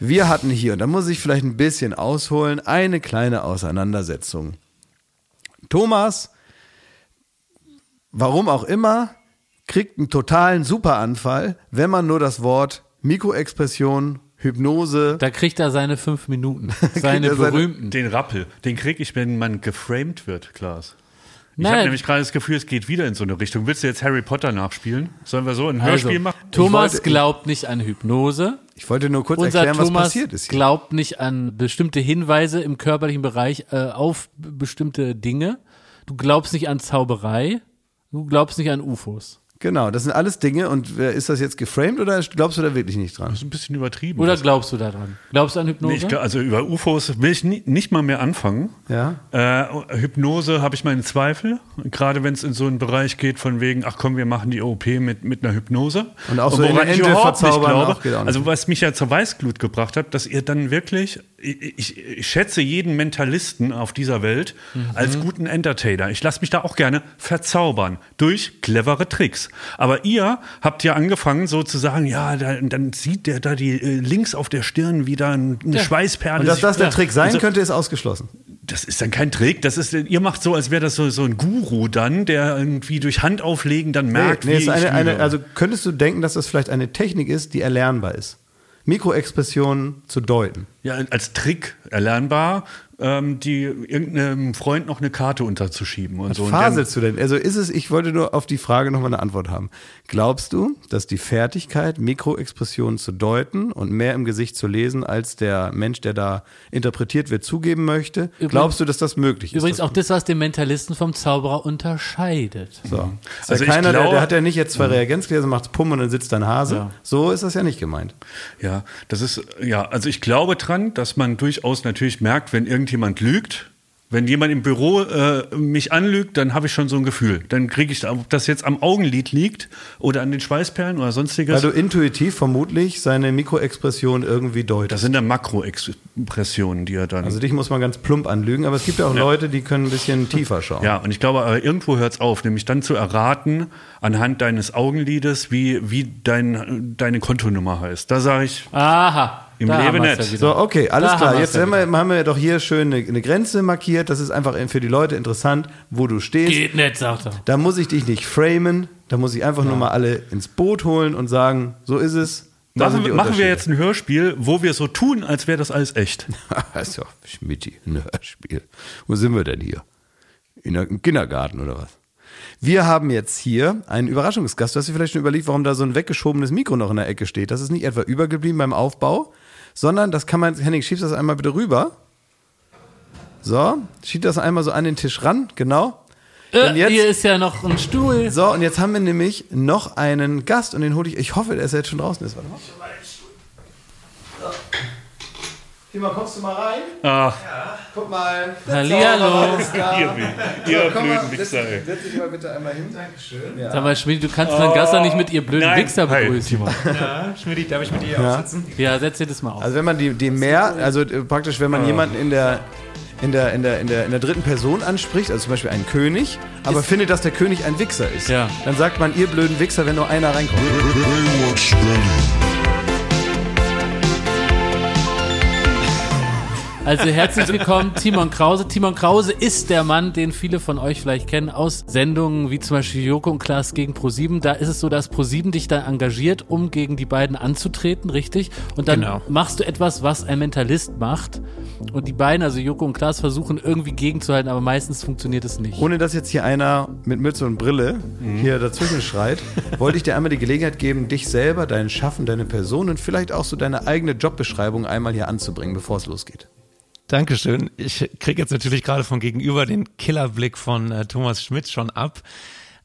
Wir hatten hier, und da muss ich vielleicht ein bisschen ausholen, eine kleine Auseinandersetzung. Thomas, warum auch immer, kriegt einen totalen Superanfall, wenn man nur das Wort Mikroexpression, Hypnose. Da kriegt er seine fünf Minuten. Seine er seine- berühmten. Den Rappel, den kriege ich, wenn man geframed wird, Klaas. Ich habe nämlich gerade das Gefühl, es geht wieder in so eine Richtung. Willst du jetzt Harry Potter nachspielen? Sollen wir so ein Hörspiel Also, machen? Thomas wollte- glaubt nicht an Hypnose. Ich wollte nur kurz Unser erklären, was Thomas passiert ist hier. glaubt nicht an bestimmte Hinweise im körperlichen Bereich äh, auf bestimmte Dinge. Du glaubst nicht an Zauberei. Du glaubst nicht an UFOs. Genau, das sind alles Dinge. Und wer- ist das jetzt geframed oder glaubst du da wirklich nicht dran? Das ist ein bisschen übertrieben. Oder glaubst du daran? Glaubst du an Hypnose? Nee, ich, glaub- also über UFOs will ich nie, nicht mal mehr anfangen. Ja. Äh, Hypnose habe ich meine Zweifel, gerade wenn es in so einen Bereich geht von wegen, ach komm, wir machen die OP mit, mit einer Hypnose. Und auch so woran eine ich überhaupt nicht glaube, auch geht auch nicht. also was mich ja zur Weißglut gebracht hat, dass ihr dann wirklich, ich, ich, schätze jeden Mentalisten auf dieser Welt Mhm. als guten Entertainer. Ich lasse mich da auch gerne verzaubern durch clevere Tricks. Aber ihr habt ja angefangen so zu sagen, ja, da, dann sieht der da die äh, links auf der Stirn wieder ein- eine Schweißperle. Und dass das der Ja. Trick sein Also- könnte, ist ausgeschlossen. das ist dann kein Trick. Das ist, ihr macht so, als wäre das so, so ein Guru dann, der irgendwie durch Handauflegen dann merkt, nee, wie ist eine, eine, also könntest du denken, dass das vielleicht eine Technik ist, die erlernbar ist? Mikroexpressionen zu deuten. Ja, als Trick erlernbar, ähm, die irgendeinem Freund noch eine Karte unterzuschieben und so. Und dann- Faselst du denn? Also ist es, ich wollte nur auf die Frage nochmal eine Antwort haben. Glaubst du, dass die Fertigkeit, Mikroexpressionen zu deuten und mehr im Gesicht zu lesen, als der Mensch, der da interpretiert wird, zugeben möchte, glaubst du, dass das möglich ist? Übrigens auch das, was den Mentalisten vom Zauberer unterscheidet. So. Ja Also ich keiner, der, glaube- der hat ja nicht jetzt zwei Reagenzgläser, macht Pum und dann sitzt da ein Hase. So ist das ja nicht gemeint. Ja, das ist, ja, also ich glaube dran, dass man durchaus natürlich merkt, wenn irgendjemand lügt. Wenn jemand im Büro äh, mich anlügt, dann habe ich schon so ein Gefühl. Dann kriege ich, ob das jetzt am Augenlid liegt oder an den Schweißperlen oder sonstiges. Weil du intuitiv vermutlich seine Mikroexpression irgendwie deutest. das sind dann Makroexpressionen, die er dann. Also dich muss man ganz plump anlügen, aber es gibt ja auch Leute, die können ein bisschen tiefer schauen. Ja, und ich glaube, aber irgendwo hört es auf, nämlich dann zu erraten, anhand deines Augenlides, wie, wie dein, deine Kontonummer heißt. Da sage ich, Aha. Im da Leben nicht. ja wieder. So, okay, alles Da klar. haben Jetzt ja haben wir, haben wir doch hier schön eine, eine Grenze markiert. Das ist einfach für die Leute interessant, wo du stehst. Geht nicht, sagt er. Da muss ich dich nicht framen. Da muss ich einfach nur mal alle ins Boot holen und sagen, so ist es. Da machen, machen wir jetzt ein Hörspiel, wo wir so tun, als wäre das alles echt. ist ja Schmidti, ein Hörspiel. Wo sind wir denn hier? In Im Kindergarten oder was? Wir haben jetzt hier einen Überraschungsgast. Du hast dir vielleicht schon überlegt, warum da so ein weggeschobenes Mikro noch in der Ecke steht. Das ist nicht etwa übergeblieben beim Aufbau, sondern das kann man, Henning, schiebst das einmal bitte rüber. So, schieb das einmal so an den Tisch ran, genau. Äh, jetzt- hier ist ja noch ein Stuhl. So, und jetzt haben wir nämlich noch einen Gast und den hole ich, ich hoffe, dass er jetzt schon draußen ist. Warte mal. Mal, kommst du mal rein? Ach, Guck mal. Hallihallo. Ist ihr, ihr Komm mal, blöden setz, Wichser, ey. setz dich mal bitte einmal hin. Dankeschön. Sag mal, Schmidt, du kannst deinen Gast doch nicht mit ihr blöden Nein. Wichser Hi, begrüßen. Ja, Schmidt, darf ich mit dir aufsitzen? Ja, setz dir das mal auf. Also wenn man die, die mehr, also äh, praktisch, wenn man jemanden in der in der, in, der, in, der, in der dritten Person anspricht, also zum Beispiel einen König, aber findet, dass der König ein Wichser ist, Ja. dann sagt man, ihr blöden Wichser, wenn nur einer reinkommt. Also herzlich willkommen, Timon Krause. Timon Krause ist der Mann, den viele von euch vielleicht kennen aus Sendungen wie zum Beispiel Joko und Klaas gegen ProSieben. Da ist es so, dass ProSieben dich da engagiert, um gegen die beiden anzutreten, richtig? Und dann Genau. machst du etwas, was ein Mentalist macht. Und die beiden, also Joko und Klaas, versuchen irgendwie gegenzuhalten, aber meistens funktioniert es nicht. Ohne dass jetzt hier einer mit Mütze und Brille Mhm. hier dazwischen schreit, wollte ich dir einmal die Gelegenheit geben, dich selber, dein Schaffen, deine Person und vielleicht auch so deine eigene Jobbeschreibung einmal hier anzubringen, bevor es losgeht. Dankeschön. Ich kriege jetzt natürlich gerade von gegenüber den Killerblick von äh, Thomas Schmidt schon ab.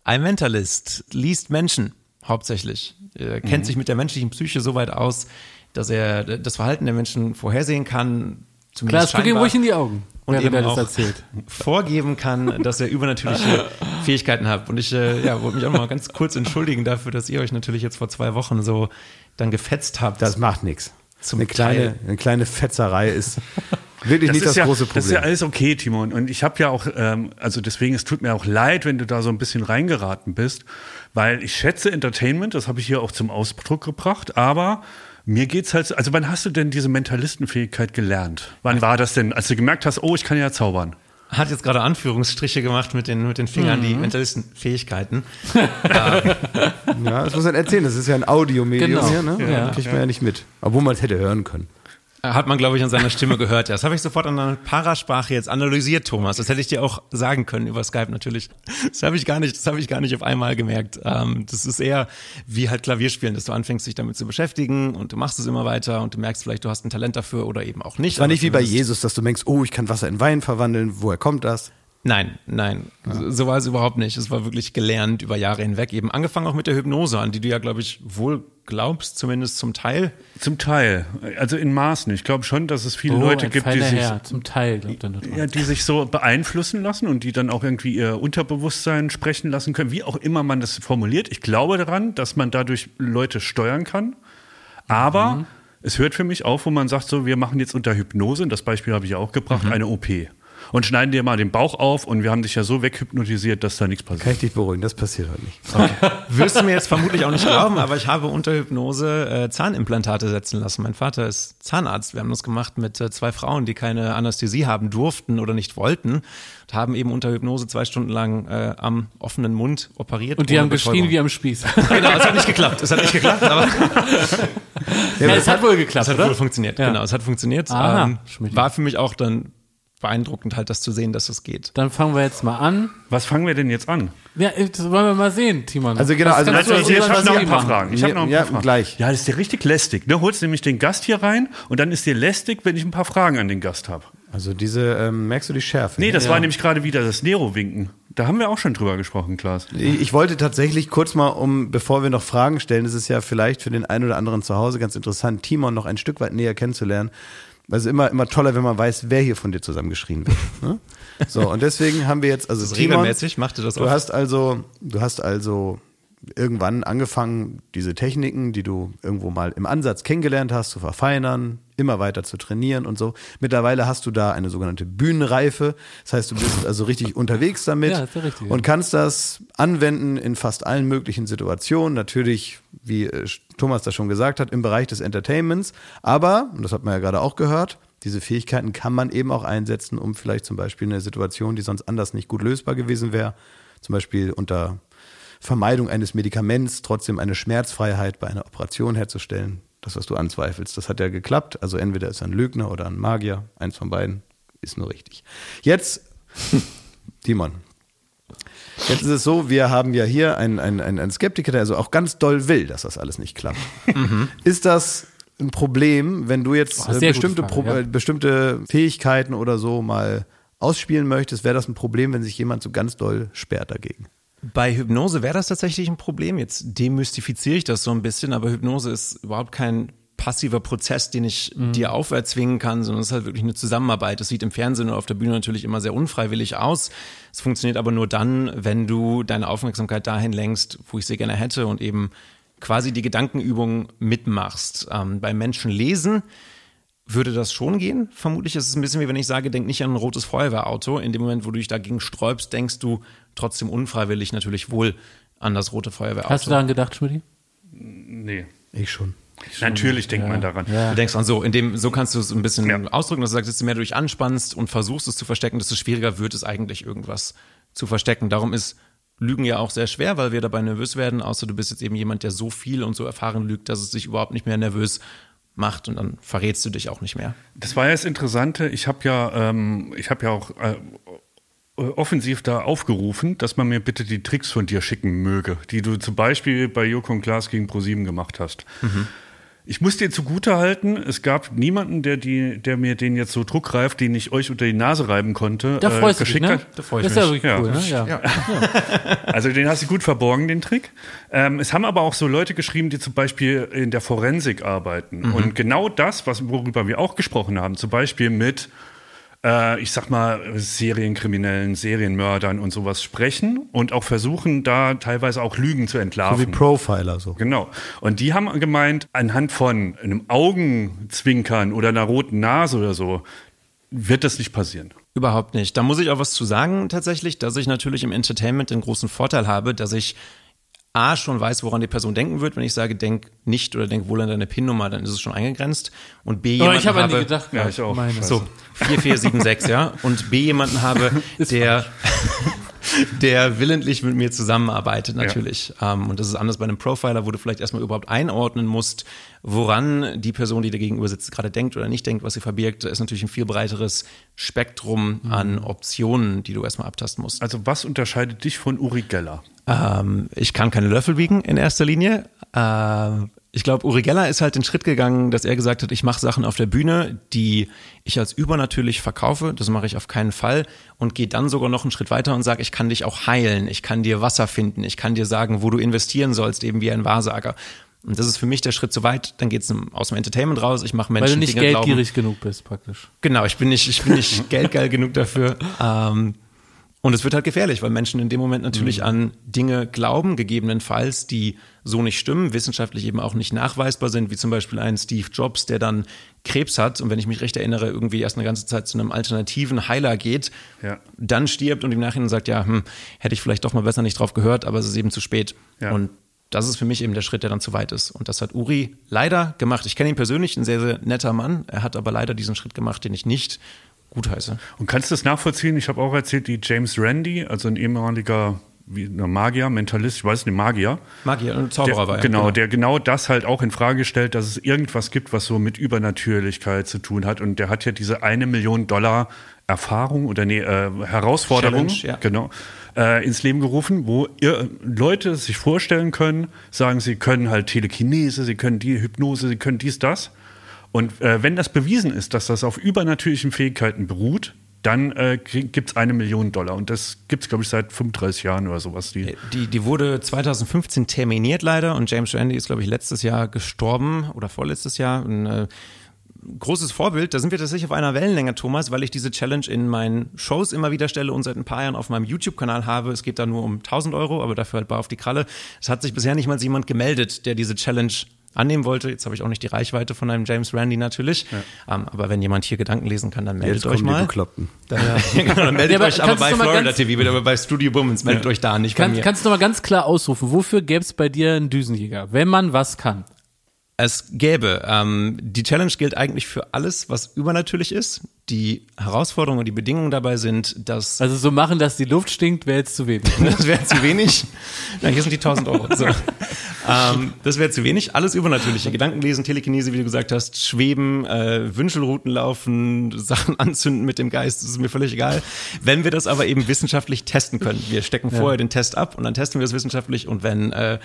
Ein Mentalist liest Menschen hauptsächlich, er kennt sich mit der menschlichen Psyche so weit aus, dass er das Verhalten der Menschen vorhersehen kann. Zumindest guck ihm ruhig in die Augen, und eben er das auch erzählt. vorgeben kann, dass er übernatürliche Fähigkeiten hat. Und ich äh, ja, wollte mich auch mal ganz kurz entschuldigen dafür, dass ihr euch natürlich jetzt vor zwei Wochen so dann gefetzt habt. Das macht nichts. Eine kleine, eine kleine Fetzerei ist wirklich nicht das ja, große Das ist ja Problem. alles okay, Timon. Und ich habe ja auch, ähm, also deswegen, es tut mir auch leid, wenn du da so ein bisschen reingeraten bist, weil ich schätze Entertainment, das habe ich hier auch zum Ausdruck gebracht, aber Mir geht's halt, also wann hast du denn diese Mentalistenfähigkeit gelernt? Wann war das denn, als du gemerkt hast, oh, ich kann ja zaubern? Hat jetzt gerade Anführungsstriche gemacht mit den, mit den Fingern, die Mentalistenfähigkeiten. Ja, das muss man erzählen. Das ist ja ein Audiomedium Genau. hier, ne? Ja. Kriegt man ja nicht mit. Obwohl man es hätte hören können. Hat man, glaube ich, an seiner Stimme gehört. Ja, das habe ich sofort an der Parasprache jetzt analysiert, Thomas. Das hätte ich dir auch sagen können über Skype natürlich. Das habe ich gar nicht, das habe ich gar nicht auf einmal gemerkt. Ähm, das ist eher wie halt Klavierspielen, dass du anfängst, dich damit zu beschäftigen und du machst es immer weiter und du merkst vielleicht, du hast ein Talent dafür oder eben auch nicht. Es war nicht wie bei Jesus, dass du denkst, oh, ich kann Wasser in Wein verwandeln. Woher kommt das? Nein, nein, so- so war es überhaupt nicht. Es war wirklich gelernt über Jahre hinweg. Eben angefangen auch mit der Hypnose, an die du ja, glaube ich, wohl glaubst, zumindest zum Teil. Zum Teil, also in Maßen. Ich glaube schon, dass es viele Oh, Leute gibt, die sich. Zum Teil, glaubt er ja, die sich so beeinflussen lassen und die dann auch irgendwie ihr Unterbewusstsein sprechen lassen können, wie auch immer man das formuliert. Ich glaube daran, dass man dadurch Leute steuern kann. Aber Mhm. es hört für mich auf, wo man sagt, so, wir machen jetzt unter Hypnose, und das Beispiel habe ich ja auch gebracht, Mhm. eine OP. Und schneiden dir mal den Bauch auf und wir haben dich ja so weghypnotisiert, dass da nichts Kann passiert. ich dich beruhigen, das passiert heute nicht. Wirst du mir jetzt vermutlich auch nicht glauben, aber ich habe unter Hypnose äh, Zahnimplantate setzen lassen. Mein Vater ist Zahnarzt. Wir haben das gemacht mit äh, zwei Frauen, die keine Anästhesie haben durften oder nicht wollten. Und haben eben unter Hypnose zwei Stunden lang äh, am offenen Mund operiert. Und die haben geschrien Betäubung. wie am Spieß. Genau, es hat nicht geklappt. Es hat nicht geklappt, aber ja, es hat wohl geklappt, es hat oder? wohl funktioniert. Ja. Genau, es hat funktioniert. Aha, ähm, war für mich auch dann beeindruckend halt, das zu sehen, dass es geht. Dann fangen wir jetzt mal an. Was fangen wir denn jetzt an? Ja, das wollen wir mal sehen, Timon. Also genau, also du das- uns ich habe noch ein paar machen? Fragen. Ich habe noch ein Ja, paar Fragen. gleich. Ja, das ist dir richtig lästig. Ne? Holst nämlich den Gast hier rein und dann ist dir lästig, wenn ich ein paar Fragen an den Gast habe. Also diese, ähm, merkst du die Schärfe? Nee, das Ja. war nämlich gerade wieder das Nero-Winken. Da haben wir auch schon drüber gesprochen, Klaas. Ich ich wollte tatsächlich kurz mal, um, bevor wir noch Fragen stellen, das ist ja vielleicht für den einen oder anderen zu Hause ganz interessant, Timon noch ein Stück weit näher kennenzulernen. Ist immer, immer toller, wenn man weiß, wer hier von dir zusammengeschrien wird. Ne? So, und deswegen haben wir jetzt, also Timon, regelmäßig, macht ihr das du hast also, du hast also irgendwann angefangen, diese Techniken, die du irgendwo mal im Ansatz kennengelernt hast, zu verfeinern, immer weiter zu trainieren und so. Mittlerweile hast du da eine sogenannte Bühnenreife. Das heißt, du bist also richtig unterwegs damit Ja, ja richtig. und kannst das anwenden in fast allen möglichen Situationen. Natürlich, wie äh, Thomas das schon gesagt hat, im Bereich des Entertainments. Aber, und das hat man ja gerade auch gehört, diese Fähigkeiten kann man eben auch einsetzen, um vielleicht zum Beispiel eine Situation, die sonst anders nicht gut lösbar gewesen wäre, zum Beispiel unter Vermeidung eines Medikaments trotzdem eine Schmerzfreiheit bei einer Operation herzustellen. Das, was du anzweifelst, das hat ja geklappt. Also entweder ist er ein Lügner oder ein Magier. Eins von beiden ist nur richtig. Jetzt, Timon. Jetzt ist es so, wir haben ja hier einen, einen, einen Skeptiker, der also auch ganz doll will, dass das alles nicht klappt. Ist das ein Problem, wenn du jetzt Oh, äh, bestimmte, Frage, Pro ja. äh, bestimmte Fähigkeiten oder so mal ausspielen möchtest? Wäre das ein Problem, wenn sich jemand so ganz doll sperrt dagegen? Bei Hypnose wäre das tatsächlich ein Problem. Jetzt demystifiziere ich das so ein bisschen, aber Hypnose ist überhaupt kein passiver Prozess, den ich dir auferzwingen kann, sondern es ist halt wirklich eine Zusammenarbeit. Das sieht im Fernsehen oder auf der Bühne natürlich immer sehr unfreiwillig aus. Es funktioniert aber nur dann, wenn du deine Aufmerksamkeit dahin lenkst, wo ich sie gerne hätte und eben quasi die Gedankenübung mitmachst. Ähm, beim Menschen lesen würde das schon gehen. Vermutlich ist es ein bisschen wie wenn ich sage, denk nicht an ein rotes Feuerwehrauto. In dem Moment, wo du dich dagegen sträubst, denkst du trotzdem unfreiwillig natürlich wohl an das rote Feuerwehrauto. Hast du daran gedacht, Schmidt? Nee. Ich schon. Natürlich denkt man daran. Du denkst an so, in dem, so kannst du es ein bisschen Ja. ausdrücken, dass du sagst, desto mehr du dich anspannst und versuchst es zu verstecken, desto schwieriger wird es eigentlich, irgendwas zu verstecken. Darum ist Lügen ja auch sehr schwer, weil wir dabei nervös werden, außer du bist jetzt eben jemand, der so viel und so erfahren lügt, dass es sich überhaupt nicht mehr nervös macht und dann verrätst du dich auch nicht mehr. Das war ja das Interessante. Ich habe ja, ähm, ich habe ja auch äh, offensiv da aufgerufen, dass man mir bitte die Tricks von dir schicken möge, die du zum Beispiel bei Joko und Klaas gegen ProSieben gemacht hast. Ich muss dir zugute halten, es gab niemanden, der, die, der mir den jetzt so druckreif, den ich euch unter die Nase reiben konnte, Da äh, freust du dich, geschickt ne? hat. Da freu ich das ist ja mich. wirklich Ja. cool, ne? Ja. Also den hast du gut verborgen, den Trick. Ähm, es haben aber auch so Leute geschrieben, die zum Beispiel in der Forensik arbeiten. Und genau das, was, worüber wir auch gesprochen haben, zum Beispiel mit, äh, ich sag mal, Serienkriminellen, Serienmördern und sowas sprechen und auch versuchen, da teilweise auch Lügen zu So wie entlarven. Profiler so. Genau. Und die haben gemeint, anhand von einem Augenzwinkern oder einer roten Nase oder so, wird das nicht passieren. Überhaupt nicht. Da muss ich auch was zu sagen tatsächlich, dass ich natürlich im Entertainment den großen Vorteil habe, dass ich A, schon weiß, woran die Person denken wird. Wenn ich sage, denk nicht oder denk wohl an deine PIN-Nummer, dann ist es schon eingegrenzt. Und B, Aber jemanden ich habe an die habe, gedacht. Ja, ich auch. Meine. So, 4476, ja. Und B, jemanden habe, der, der willentlich mit mir zusammenarbeitet, natürlich. Ähm, und das ist anders bei einem Profiler, wo du vielleicht erstmal überhaupt einordnen musst, woran die Person, die dir gegenüber sitzt, gerade denkt oder nicht denkt, was sie verbirgt. Da ist natürlich ein viel breiteres Spektrum an Optionen, die du erstmal abtasten musst. Also was unterscheidet dich von Uri Geller? Ähm, ich kann keine Löffel wiegen in erster Linie. Ähm, ich glaube, Uri Geller ist halt den Schritt gegangen, dass er gesagt hat, ich mache Sachen auf der Bühne, die ich als übernatürlich verkaufe. Das mache ich auf keinen Fall. Und gehe dann sogar noch einen Schritt weiter und sage, ich kann dich auch heilen. Ich kann dir Wasser finden. Ich kann dir sagen, wo du investieren sollst, eben wie ein Wahrsager. Und das ist für mich der Schritt zu weit. Dann geht's aus dem Entertainment raus. Ich mache Menschen Weil du nicht Dinge glauben. geldgierig genug bist, praktisch. Genau, ich bin nicht, ich bin nicht geldgeil genug dafür. Ähm, und es wird halt gefährlich, weil Menschen in dem Moment natürlich an Dinge glauben, gegebenenfalls, die so nicht stimmen, wissenschaftlich eben auch nicht nachweisbar sind, wie zum Beispiel ein Steve Jobs, der dann Krebs hat und wenn ich mich recht erinnere, irgendwie erst eine ganze Zeit zu einem alternativen Heiler geht, Ja. dann stirbt und im Nachhinein sagt, ja, hm, hätte ich vielleicht doch mal besser nicht drauf gehört, aber es ist eben zu spät. Ja. Und das ist für mich eben der Schritt, der dann zu weit ist. Und das hat Uri leider gemacht. Ich kenne ihn persönlich, ein sehr, sehr netter Mann. Er hat aber leider diesen Schritt gemacht, den ich nicht gutheiße. Und kannst du das nachvollziehen? Ich habe auch erzählt, die James Randi, also ein ehemaliger wie, na, Magier, Mentalist, ich weiß nicht, Magier. Magier und Zauberer Der, war er. genau, der genau das halt auch in Frage stellt, dass es irgendwas gibt, was so mit Übernatürlichkeit zu tun hat. Und der hat ja diese eine Million Dollar Erfahrung oder nee, äh, Herausforderung ja. genau, äh, ins Leben gerufen, wo ihr, Leute sich vorstellen können, sagen, sie können halt Telekinese, sie können die Hypnose, sie können dies, das. Und äh, wenn das bewiesen ist, dass das auf übernatürlichen Fähigkeiten beruht, dann äh, gibt es eine Million Dollar. Und das gibt es, glaube ich, seit 35 Jahren oder sowas. Die, Die, die wurde 2015 terminiert leider und James Randi ist, glaube ich, letztes Jahr gestorben oder vorletztes Jahr. Ein äh, großes Vorbild. Da sind wir tatsächlich auf einer Wellenlänge, Thomas, weil ich diese Challenge in meinen Shows immer wieder stelle und seit ein paar Jahren auf meinem YouTube-Kanal habe. Es geht da nur um 1000 Euro, aber dafür halt bar auf die Kralle. Es hat sich bisher nicht mal jemand gemeldet, der diese Challenge annehmen wollte. Jetzt habe ich auch nicht die Reichweite von einem James Randy natürlich. Ähm, aber wenn jemand hier Gedanken lesen kann, dann meldet Jetzt euch kommen die mal. Bekloppten. Dann, genau, dann meldet Ja, aber euch aber bei mal Florida TV, wieder bei Studio Bummens, meldet euch da, nicht bei Kann, mir. kannst du noch mal ganz klar ausrufen, wofür gäbe es bei dir einen Düsenjäger, wenn man was kann? Es gäbe, ähm, die Challenge gilt eigentlich für alles, was übernatürlich ist. Die Herausforderungen und die Bedingungen dabei sind, dass Also so machen, dass die Luft stinkt, wäre jetzt zu wenig. das wäre zu wenig. Na, hier sind die 1000 Euro. So. ähm, das wäre zu wenig. Alles Übernatürliche. Gedanken lesen, Telekinese, wie du gesagt hast, schweben, äh, Wünschelrouten laufen, Sachen anzünden mit dem Geist, das ist mir völlig egal. Wenn wir das aber eben wissenschaftlich testen können. Wir stecken vorher den Test ab und dann testen wir es wissenschaftlich und wenn äh,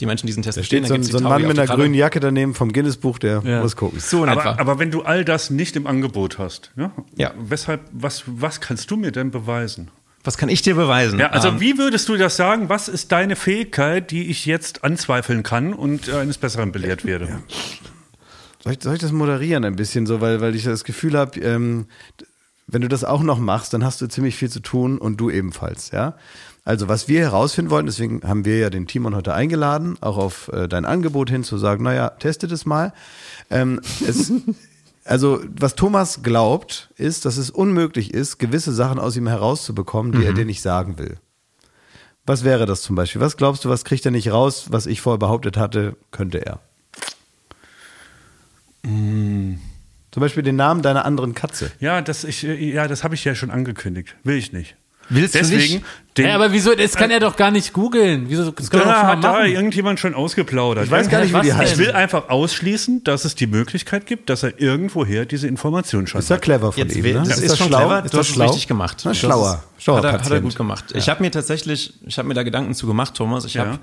die Menschen diesen Test bestehen, Steht so ein, gibt's die so ein Mann mit einer grünen Jacke daneben vom Guinness-Buch, der Ja. muss gucken. So in etwa. aber, aber wenn du all das nicht im Angebot hast, ja, Ja. weshalb, was, was kannst du mir denn beweisen? Was kann ich dir beweisen? Ja, also Ähm, wie würdest du das sagen? Was ist deine Fähigkeit, die ich jetzt anzweifeln kann und äh, eines Besseren belehrt werde? Soll ich, soll ich das moderieren ein bisschen so, weil, weil ich das Gefühl habe, ähm, wenn du das auch noch machst, dann hast du ziemlich viel zu tun und du ebenfalls, ja. Also was wir herausfinden wollen, deswegen haben wir ja den Timon heute eingeladen, auch auf äh, dein Angebot hin zu sagen, naja, testet es mal. Ähm, es, also was Thomas glaubt, ist, dass es unmöglich ist, gewisse Sachen aus ihm herauszubekommen, die er dir nicht sagen will. Was wäre das zum Beispiel? Was glaubst du, was kriegt er nicht raus, was ich vorher behauptet hatte, könnte er? Zum Beispiel den Namen deiner anderen Katze. Ja, das, ich, äh, ja, das habe ich ja schon angekündigt. Will ich nicht. Willst du Deswegen, nicht? den, Ja, aber wieso, das kann er doch gar nicht googeln. Wieso, das kann doch da hat da irgendjemand schon ausgeplaudert. Ich weiß gar nicht, wie was die heißt. Ich will einfach ausschließen, dass es die Möglichkeit gibt, dass er irgendwoher diese Information schon Ist ja hat. clever von Jetzt, ihm. will- Ne? das ist, das schon schlau? clever, Ist du das hast es schlau? richtig gemacht. Na, Das schlauer. ist- Schlauer hat, er, hat er gut gemacht. Ich habe mir tatsächlich, ich habe mir da Gedanken zu gemacht, Thomas. Ich Ja. habe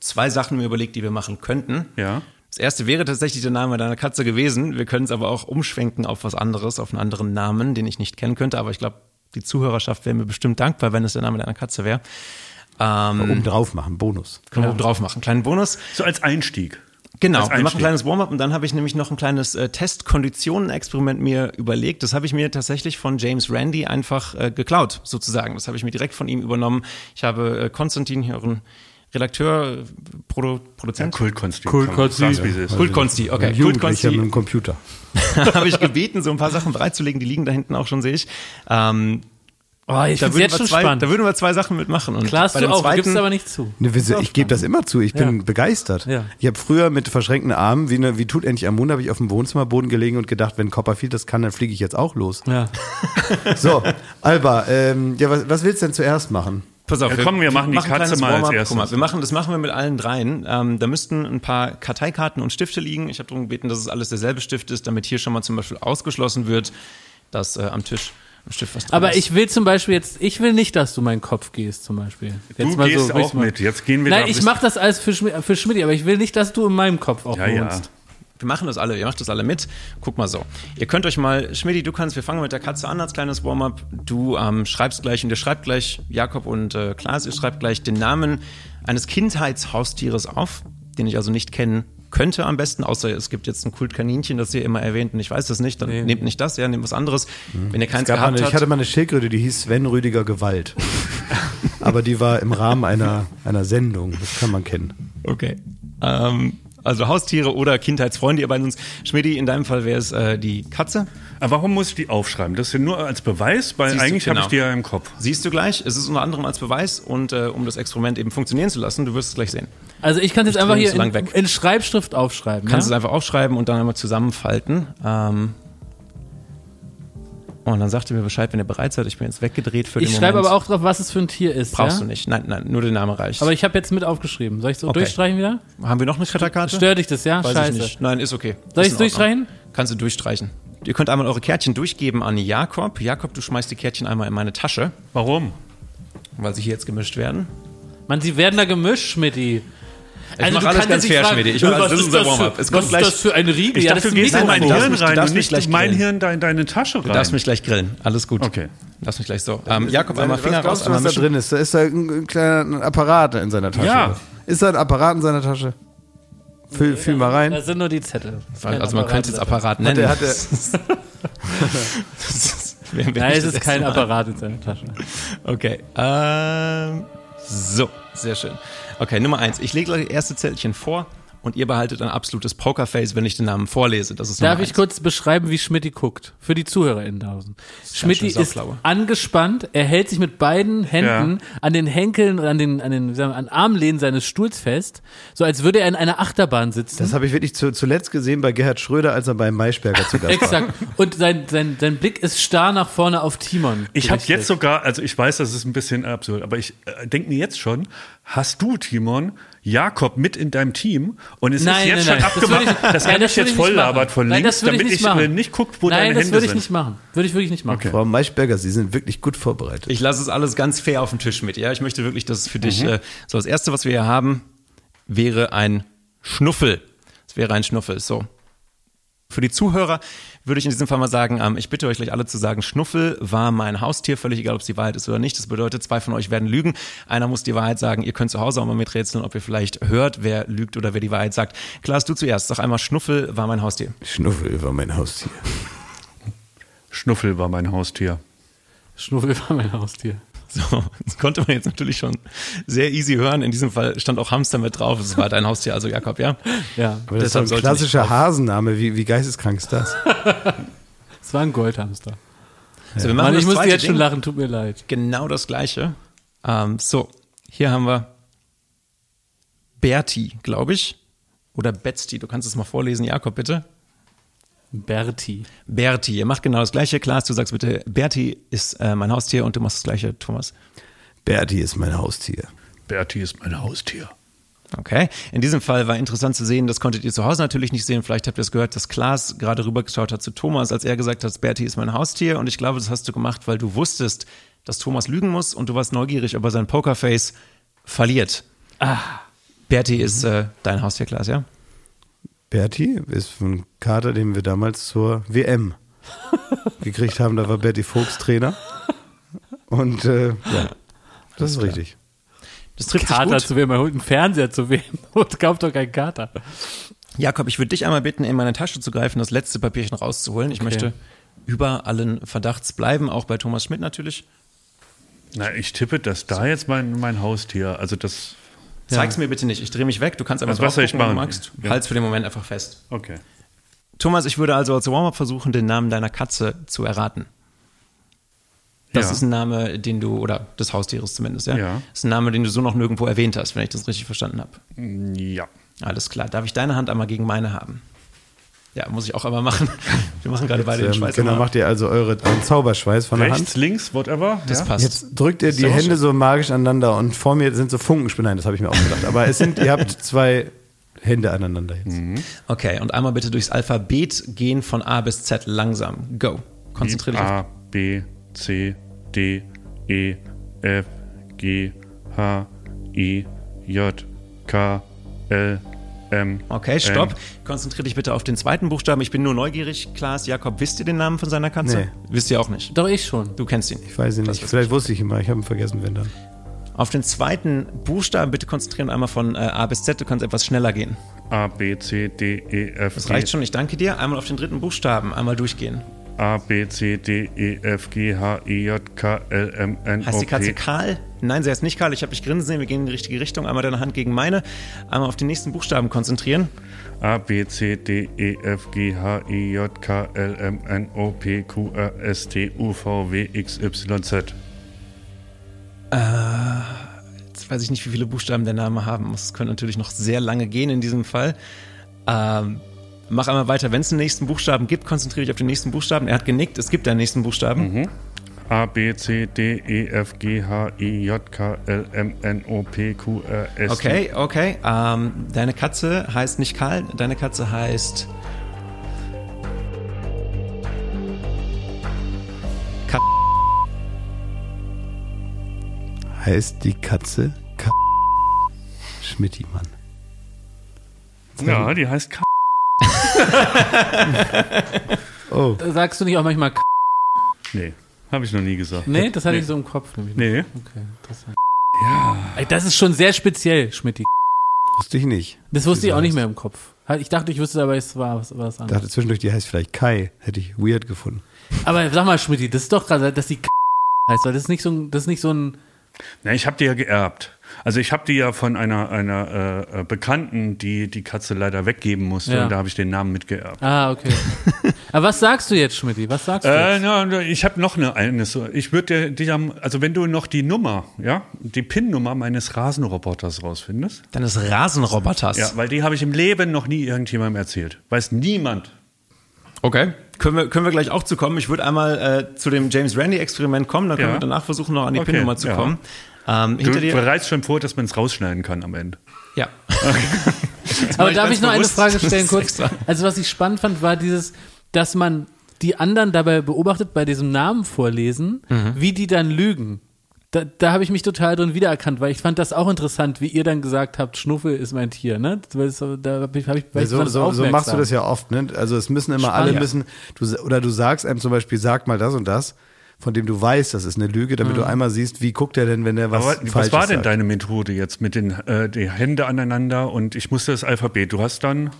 zwei Sachen mir überlegt, die wir machen könnten. Ja. Das erste wäre tatsächlich der Name deiner Katze gewesen. Wir können es aber auch umschwenken auf was anderes, auf einen anderen Namen, den ich nicht kennen könnte. Aber ich glaube, die Zuhörerschaft wäre mir bestimmt dankbar, wenn es der Name deiner Katze wäre. Ähm, Oben drauf machen, Bonus. können wir oben drauf machen. Kleinen Bonus. So als Einstieg. Genau, Als wir machen ein Einstieg. kleines Warm-up und dann habe ich nämlich noch ein kleines äh, Test-Konditionen-Experiment mir überlegt. Das habe ich mir tatsächlich von James Randy einfach äh, geklaut, sozusagen. Das habe ich mir direkt von ihm übernommen. Ich habe äh, Konstantin, hier euren Redakteur, Produ Produzent. Kultkonsti. Kultkonsti. Es ist. Kultkonsti, okay. Jugendlicher mit Kultkonsti dem Computer. habe ich gebeten, so ein paar Sachen bereitzulegen, die liegen da hinten auch schon, sehe ich. Ähm, Oh, ich Da würden, jetzt wir schon zwei, spannend. da würden wir zwei Sachen mitmachen. Und Klar, bei du auch, du zweiten, gibst aber nicht zu. Ne, ich gebe das immer zu. Ich bin Ja. begeistert. Ja. Ich habe früher mit verschränkten Armen, wie, eine, wie tut endlich am Mond, habe ich auf dem Wohnzimmerboden gelegen und gedacht, wenn Copperfield das kann, dann fliege ich jetzt auch los. Ja. So, Alba, ähm, ja, was, was willst du denn zuerst machen? Pass auf, Ja, komm, wir machen die ein Katze mal als erstes. Guck mal, wir machen, das machen wir mit allen dreien. Ähm, da müssten ein paar Karteikarten und Stifte liegen. Ich habe darum gebeten, dass es alles derselbe Stift ist, damit hier schon mal zum Beispiel ausgeschlossen wird, dass äh, am Tisch ein Stift was drin Aber ist. ich will zum Beispiel jetzt, ich will nicht, dass du meinen Kopf gehst, zum Beispiel. Jetzt Du mal gehst will auch mit. Jetzt gehen wir Nein, da ich bis- mach das alles für, Schmi für Schmidt, aber ich will nicht, dass du in meinem Kopf auch Ja, ja. Wir machen das alle, ihr macht das alle mit. Guck mal so. Ihr könnt euch mal, Schmidti, du kannst, wir fangen mit der Katze an als kleines Warm-up. Du ähm, schreibst gleich und ihr schreibt gleich, Jakob und äh, Klaas, ihr schreibt gleich den Namen eines Kindheitshaustieres auf, den ich also nicht kennen könnte am besten, außer es gibt jetzt ein Kultkaninchen, das ihr immer erwähnt und ich weiß das nicht, dann Nee. nehmt nicht das, ja, nehmt was anderes. Wenn ihr keins gehabt eine, ich habt, hatte mal eine Schildkröte, die hieß Sven Rüdiger Gewalt. Aber die war im Rahmen einer, einer Sendung. Das kann man kennen. Okay. Ähm, also Haustiere oder Kindheitsfreunde, ihr beiden uns. Schmidti, in deinem Fall wäre es äh, die Katze. Aber warum muss ich die aufschreiben? Das ist ja nur als Beweis, weil Siehst eigentlich habe genau. ich die ja im Kopf. Siehst du gleich, es ist unter anderem als Beweis und äh, um das Experiment eben funktionieren zu lassen, du wirst es gleich sehen. Also ich kann es jetzt einfach hier in, weg. in Schreibschrift aufschreiben. Kannst ja? es einfach aufschreiben und dann einmal zusammenfalten. Ähm, und dann sagt ihr mir Bescheid, wenn ihr bereit seid. Ich bin jetzt weggedreht für Ich den schreibe Moment. aber auch drauf, was es für ein Tier ist. Brauchst ja? du nicht. Nein, nein, nur der Name reicht. Aber ich habe jetzt mit aufgeschrieben. Soll ich so Okay. durchstreichen wieder? Haben wir noch eine Kletterkarte? Stört dich das, ja? Weiß Scheiße. ich nicht. Nein, ist okay. Soll in Ordnung. durchstreichen? Kannst du durchstreichen. Ihr könnt einmal eure Kärtchen durchgeben an Jakob. Jakob, du schmeißt die Kärtchen einmal in meine Tasche, Warum? weil sie hier jetzt gemischt werden. Mann, sie werden da gemischt, Schmidti. Ich mach alles ganz fair, Schmidti. Ich ist ist unser das Warm-up. was gleich- ist das für ein Riegel? Ich ja, dachte, du gehst in mein Hirn rein und mich nicht gleich mein grillen. Hirn da in deine Tasche rein. Du darfst mich gleich grillen. Alles gut. Okay. Lass mich gleich so. Ähm, Jakob, einmal Finger raus, du, einmal was da drin ist? Da ist da ein kleiner Apparat in seiner Tasche. Ja. Ist da ein Apparat in seiner Tasche? Fühl, fühl mal rein. Das sind nur die Zettel. Also man könnte es Apparat nennen. hat er, Nein, es ist kein. Apparat in seiner Tasche. Okay. Ähm, so, sehr schön. Okay, Nummer eins. Ich lege das erste Zettelchen vor und ihr behaltet ein absolutes Pokerface, wenn ich den Namen vorlese. Das ist Darf Nummer ich eins. kurz beschreiben, wie Schmidti guckt? Für die ZuhörerInnen da draußen. Schmidti ist angespannt, er hält sich mit beiden Händen an den Henkeln und an den, an den, wir, an Armlehnen seines Stuhls fest, so als würde er in einer Achterbahn sitzen. das habe ich wirklich zu, zuletzt gesehen bei Gerhard Schröder, als er bei Maischberger zu Gast war. Exakt. Und sein, sein, sein Blick ist starr nach vorne auf Timon. Ich habe jetzt sogar, also ich weiß, das ist ein bisschen absurd, aber ich äh, denke mir jetzt schon, hast du, Timon, Jakob mit in deinem Team und es Nein, ist jetzt nein, schon nein. Das abgemacht, ich- dass nein, er das mich würde jetzt ich nicht voll labert machen. von Nein, links, das würde ich damit nicht ich machen. nicht gucke, wo Nein, deine das Hände würde ich sind. nicht machen. Würde ich wirklich nicht machen. Okay. Frau Maischberger, Sie sind wirklich gut vorbereitet. Ich lasse es alles ganz fair auf den Tisch mit. Ja, ich möchte wirklich, dass es für dich Mhm. äh, so das erste, was wir hier haben, wäre ein Schnuffel. Es wäre ein Schnuffel. So. Für die Zuhörer würde ich in diesem Fall mal sagen, ähm, ich bitte euch gleich alle zu sagen, Schnuffel war mein Haustier, völlig egal, ob es die Wahrheit ist oder nicht. Das bedeutet, zwei von euch werden lügen. Einer muss die Wahrheit sagen. Ihr könnt zu Hause auch mal miträtseln, ob ihr vielleicht hört, wer lügt oder wer die Wahrheit sagt. Klaas, du zuerst. Sag einmal, Schnuffel war mein Haustier. Schnuffel war mein Haustier. Schnuffel war mein Haustier. Schnuffel war mein Haustier. So, das konnte man jetzt natürlich schon sehr easy hören. In diesem Fall stand auch Hamster mit drauf. Es war dein Haustier, also Jakob, ja? Ja, Aber das ist ein klassischer Hasenname. Wie, wie geisteskrank ist das? es war ein Goldhamster. So, wir Mann, ich musste jetzt schon Ding. lachen, tut mir leid. Genau das Gleiche. Ähm, so, hier haben wir Berti, glaube ich. Oder Betsti. Du kannst es mal vorlesen, Jakob, bitte. Berti. Berti. Ihr macht genau das Gleiche. Klaas, du sagst bitte, Berti ist äh, mein Haustier und du machst das Gleiche, Thomas. Berti ist mein Haustier. Berti ist mein Haustier. Okay. In diesem Fall war interessant zu sehen, das konntet ihr zu Hause natürlich nicht sehen. Vielleicht habt ihr es gehört, dass Klaas gerade rübergeschaut hat zu Thomas, als er gesagt hat, Berti ist mein Haustier. Und ich glaube, das hast du gemacht, weil du wusstest, dass Thomas lügen muss und du warst neugierig, ob er sein Pokerface verliert. Ah. Berti ist äh, dein Haustier, Klaas, ja? Berti ist ein Kater, den wir damals zur WM gekriegt haben. Da war Berti Vogts Trainer. Und äh, ja, das ist richtig. Das trifft Kater sich zu wem? Man holt einen Fernseher zu wem? Und kauft doch keinen Kater. Jakob, ich würde dich einmal bitten, in meine Tasche zu greifen, das letzte Papierchen rauszuholen. Ich möchte über allen Verdachts bleiben, auch bei Thomas Schmidt natürlich. Na, ich tippe, dass da jetzt mein, mein Haustier, also das, Zeig's mir bitte nicht. Ich drehe mich weg. Du kannst aber Also was soll ich wenn du machen? magst. Ja. Halt's für den Moment einfach fest. okay. Thomas, ich würde also als Warm-up versuchen, den Namen deiner Katze zu erraten. Das Ja. ist ein Name, den du, oder des Haustieres zumindest, ja? Ja. Das ist ein Name, den du so noch nirgendwo erwähnt hast, wenn ich das richtig verstanden habe. Ja. Alles klar. Darf ich deine Hand einmal gegen meine haben? Ja, muss ich auch einmal machen. Wir machen gerade beide den Ähm, Schweiß. genau, macht ihr also eure, euren Zauberschweiß von der Rechts, Hand. links, whatever. Das ja? passt. Jetzt drückt ihr die Hände schön. so magisch aneinander und vor mir sind so Funkenspinnen. Nein, das habe ich mir auch gedacht. Aber es sind, ihr habt zwei Hände aneinander jetzt. Okay, und einmal bitte durchs Alphabet gehen von A bis Z langsam. Go. Konzentrier dich. A, B, C, D, E, F, G, H, I, J, K, L, M. Okay, stopp. N. Konzentrier dich bitte auf den zweiten Buchstaben. Ich bin nur neugierig. Klaas, Jakob, wisst ihr den Namen von seiner Katze? Nee. Wisst ihr auch nicht. Doch ich schon. Du kennst ihn. Ich weiß ihn nicht. Vielleicht wusste ich ihn mal. Ich habe ihn vergessen, wenn dann. Auf den zweiten Buchstaben bitte konzentrieren, einmal von äh, A bis Z. Du kannst etwas schneller gehen. A, B, C, D, E, F, Das G, reicht schon, ich danke dir. Einmal auf den dritten Buchstaben, einmal durchgehen. A, B, C, D, E, F, G, H, I, J, K, L, M, N, Heißt O, die Katze P. Karl? Nein, sie heißt nicht Karl. Ich habe dich grinsen sehen. Wir gehen in die richtige Richtung. Einmal deine Hand gegen meine. Einmal auf den nächsten Buchstaben konzentrieren. A, B, C, D, E, F, G, H, I, J, K, L, M, N, O, P, Q, R, S, T, U, V, W, X, Y, Z. Jetzt weiß ich nicht, wie viele Buchstaben der Name haben muss. Es könnte natürlich noch sehr lange gehen in diesem Fall. Ähm, mach einmal weiter. Wenn es einen nächsten Buchstaben gibt, konzentriere dich auf den nächsten Buchstaben. Er hat genickt. Es gibt einen nächsten Buchstaben. A, B, C, D, E, F, G, H, I, J, K, L, M, N, O, P, Q, R, S. Okay, okay. Ähm, deine Katze heißt nicht Karl. Deine Katze heißt. Kat Heißt die Katze Ka Schmidti, Mann. Ja, die heißt K. Oh, Sagst du nicht auch manchmal K Nee, habe ich noch nie gesagt. Nee, das hatte Nee. ich so im Kopf nämlich. Nee. Okay, interessant. Ja. Das ist schon sehr speziell, Schmidt. wusste ich nicht. Das wusste ich auch nicht mehr im Kopf. Ich dachte, ich wüsste, aber es war was, was Ich anderes. dachte zwischendurch, die heißt vielleicht Kai. Hätte ich weird gefunden. Aber sag mal, Schmidt, das ist doch gerade, dass die K heißt, weil das ist nicht so ein, das ist nicht so ein, Na, ich habe die ja geerbt. Also ich habe die ja von einer, einer äh, äh, Bekannten, die die Katze leider weggeben musste. Ja. Und da habe ich den Namen mitgeerbt. ah, okay. aber was sagst du jetzt, Schmidt? Was sagst du Äh, jetzt? na, ich habe noch eine eines. Ich würde dich am, also wenn du noch die Nummer, ja, die PIN-Nummer meines Rasenroboters rausfindest, deines Rasenroboters. ja, weil die habe ich im Leben noch nie irgendjemandem erzählt. Weiß niemand. Okay. Können wir, können wir gleich auch zu kommen. Ich würde einmal äh, zu dem James Randy-Experiment kommen, dann können Ja. wir danach versuchen, noch an die Okay, PIN-Nummer zu ja. kommen. Ähm, Du hinter dir. bereitest schon vor, dass man es rausschneiden kann am Ende. Ja. Aber ich darf ich noch eine bewusst. Frage Das stellen kurz? extra. Also was ich spannend fand, war dieses, dass man die anderen dabei beobachtet, bei diesem Namen vorlesen, Mhm. wie die dann lügen. Da, da habe ich mich total drin wiedererkannt, weil ich fand das auch interessant, wie ihr dann gesagt habt, Schnuffel ist mein Tier, ne? So- Da hab ich, hab ich, war Ja, so, so, so machst du das ja oft, ne? Also es müssen immer alle Spannend. müssen, du, oder du sagst einem zum Beispiel, sag mal das und das, von dem du weißt, das ist eine Lüge, damit du einmal siehst, wie guckt er denn, wenn er was Aber Falsches was war denn sagt. deine Methode jetzt mit den äh, die Hände aneinander und ich musste das Alphabet. Du hast dann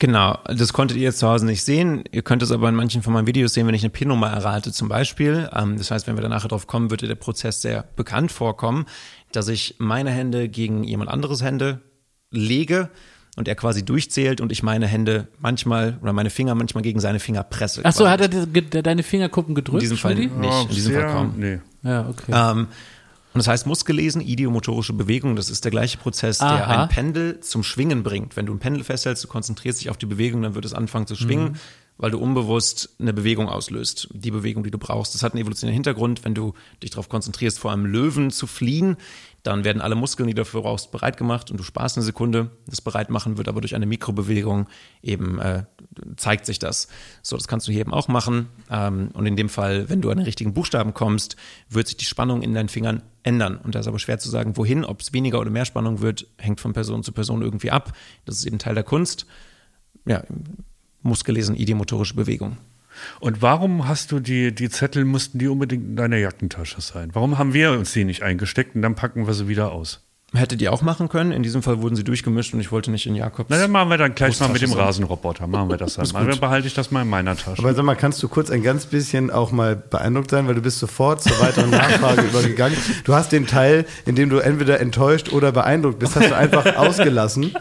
Genau, das konntet ihr jetzt zu Hause nicht sehen. Ihr könnt es aber in manchen von meinen Videos sehen, wenn ich eine PIN-Nummer errate zum Beispiel. Ähm, das heißt, wenn wir da nachher drauf kommen, dir der Prozess sehr bekannt vorkommen, dass ich meine Hände gegen jemand anderes Hände lege und er quasi durchzählt und ich meine Hände manchmal oder meine Finger manchmal gegen seine Finger presse. Ach so, hat er die- ge- deine Fingerkuppen gedrückt? in diesem Fall nicht, in diesem sehr, Fall kaum. Nee. Ja, okay. Ähm, und das heißt Muskelesen, idiomotorische Bewegung, das ist der gleiche Prozess, der Aha. ein Pendel zum Schwingen bringt. Wenn du ein Pendel festhältst, du konzentrierst dich auf die Bewegung, dann wird es anfangen zu schwingen, weil du unbewusst eine Bewegung auslöst. Die Bewegung, die du brauchst. Das hat einen evolutionären Hintergrund. Wenn du dich darauf konzentrierst, vor einem Löwen zu fliehen, dann werden alle Muskeln, die du dafür brauchst, bereit gemacht und du sparst eine Sekunde. Das Bereitmachen wird aber durch eine Mikrobewegung eben, äh, zeigt sich das. So, das kannst du hier eben auch machen. Ähm, und in dem Fall, wenn du an den richtigen Buchstaben kommst, wird sich die Spannung in deinen Fingern ändern. Und da ist aber schwer zu sagen, wohin, ob es weniger oder mehr Spannung wird, hängt von Person zu Person irgendwie ab. Das ist eben Teil der Kunst. Ja, Muskellesen, idiomotorische Bewegung. Und warum hast du die, die Zettel, mussten die unbedingt in deiner Jackentasche sein? Warum haben wir uns die nicht eingesteckt und dann packen wir sie wieder aus? Hättet ihr auch machen können. In diesem Fall wurden sie durchgemischt und ich wollte nicht in Jakobs. Na, dann machen wir dann gleich mal mit dem sein. Rasenroboter. Machen wir das dann mal. Dann behalte ich das mal in meiner Tasche. Aber sag mal, kannst du kurz ein ganz bisschen auch mal beeindruckt sein, weil du bist sofort zur weiteren Nachfrage übergegangen. Du hast den Teil, in dem du entweder enttäuscht oder beeindruckt bist, hast du einfach ausgelassen.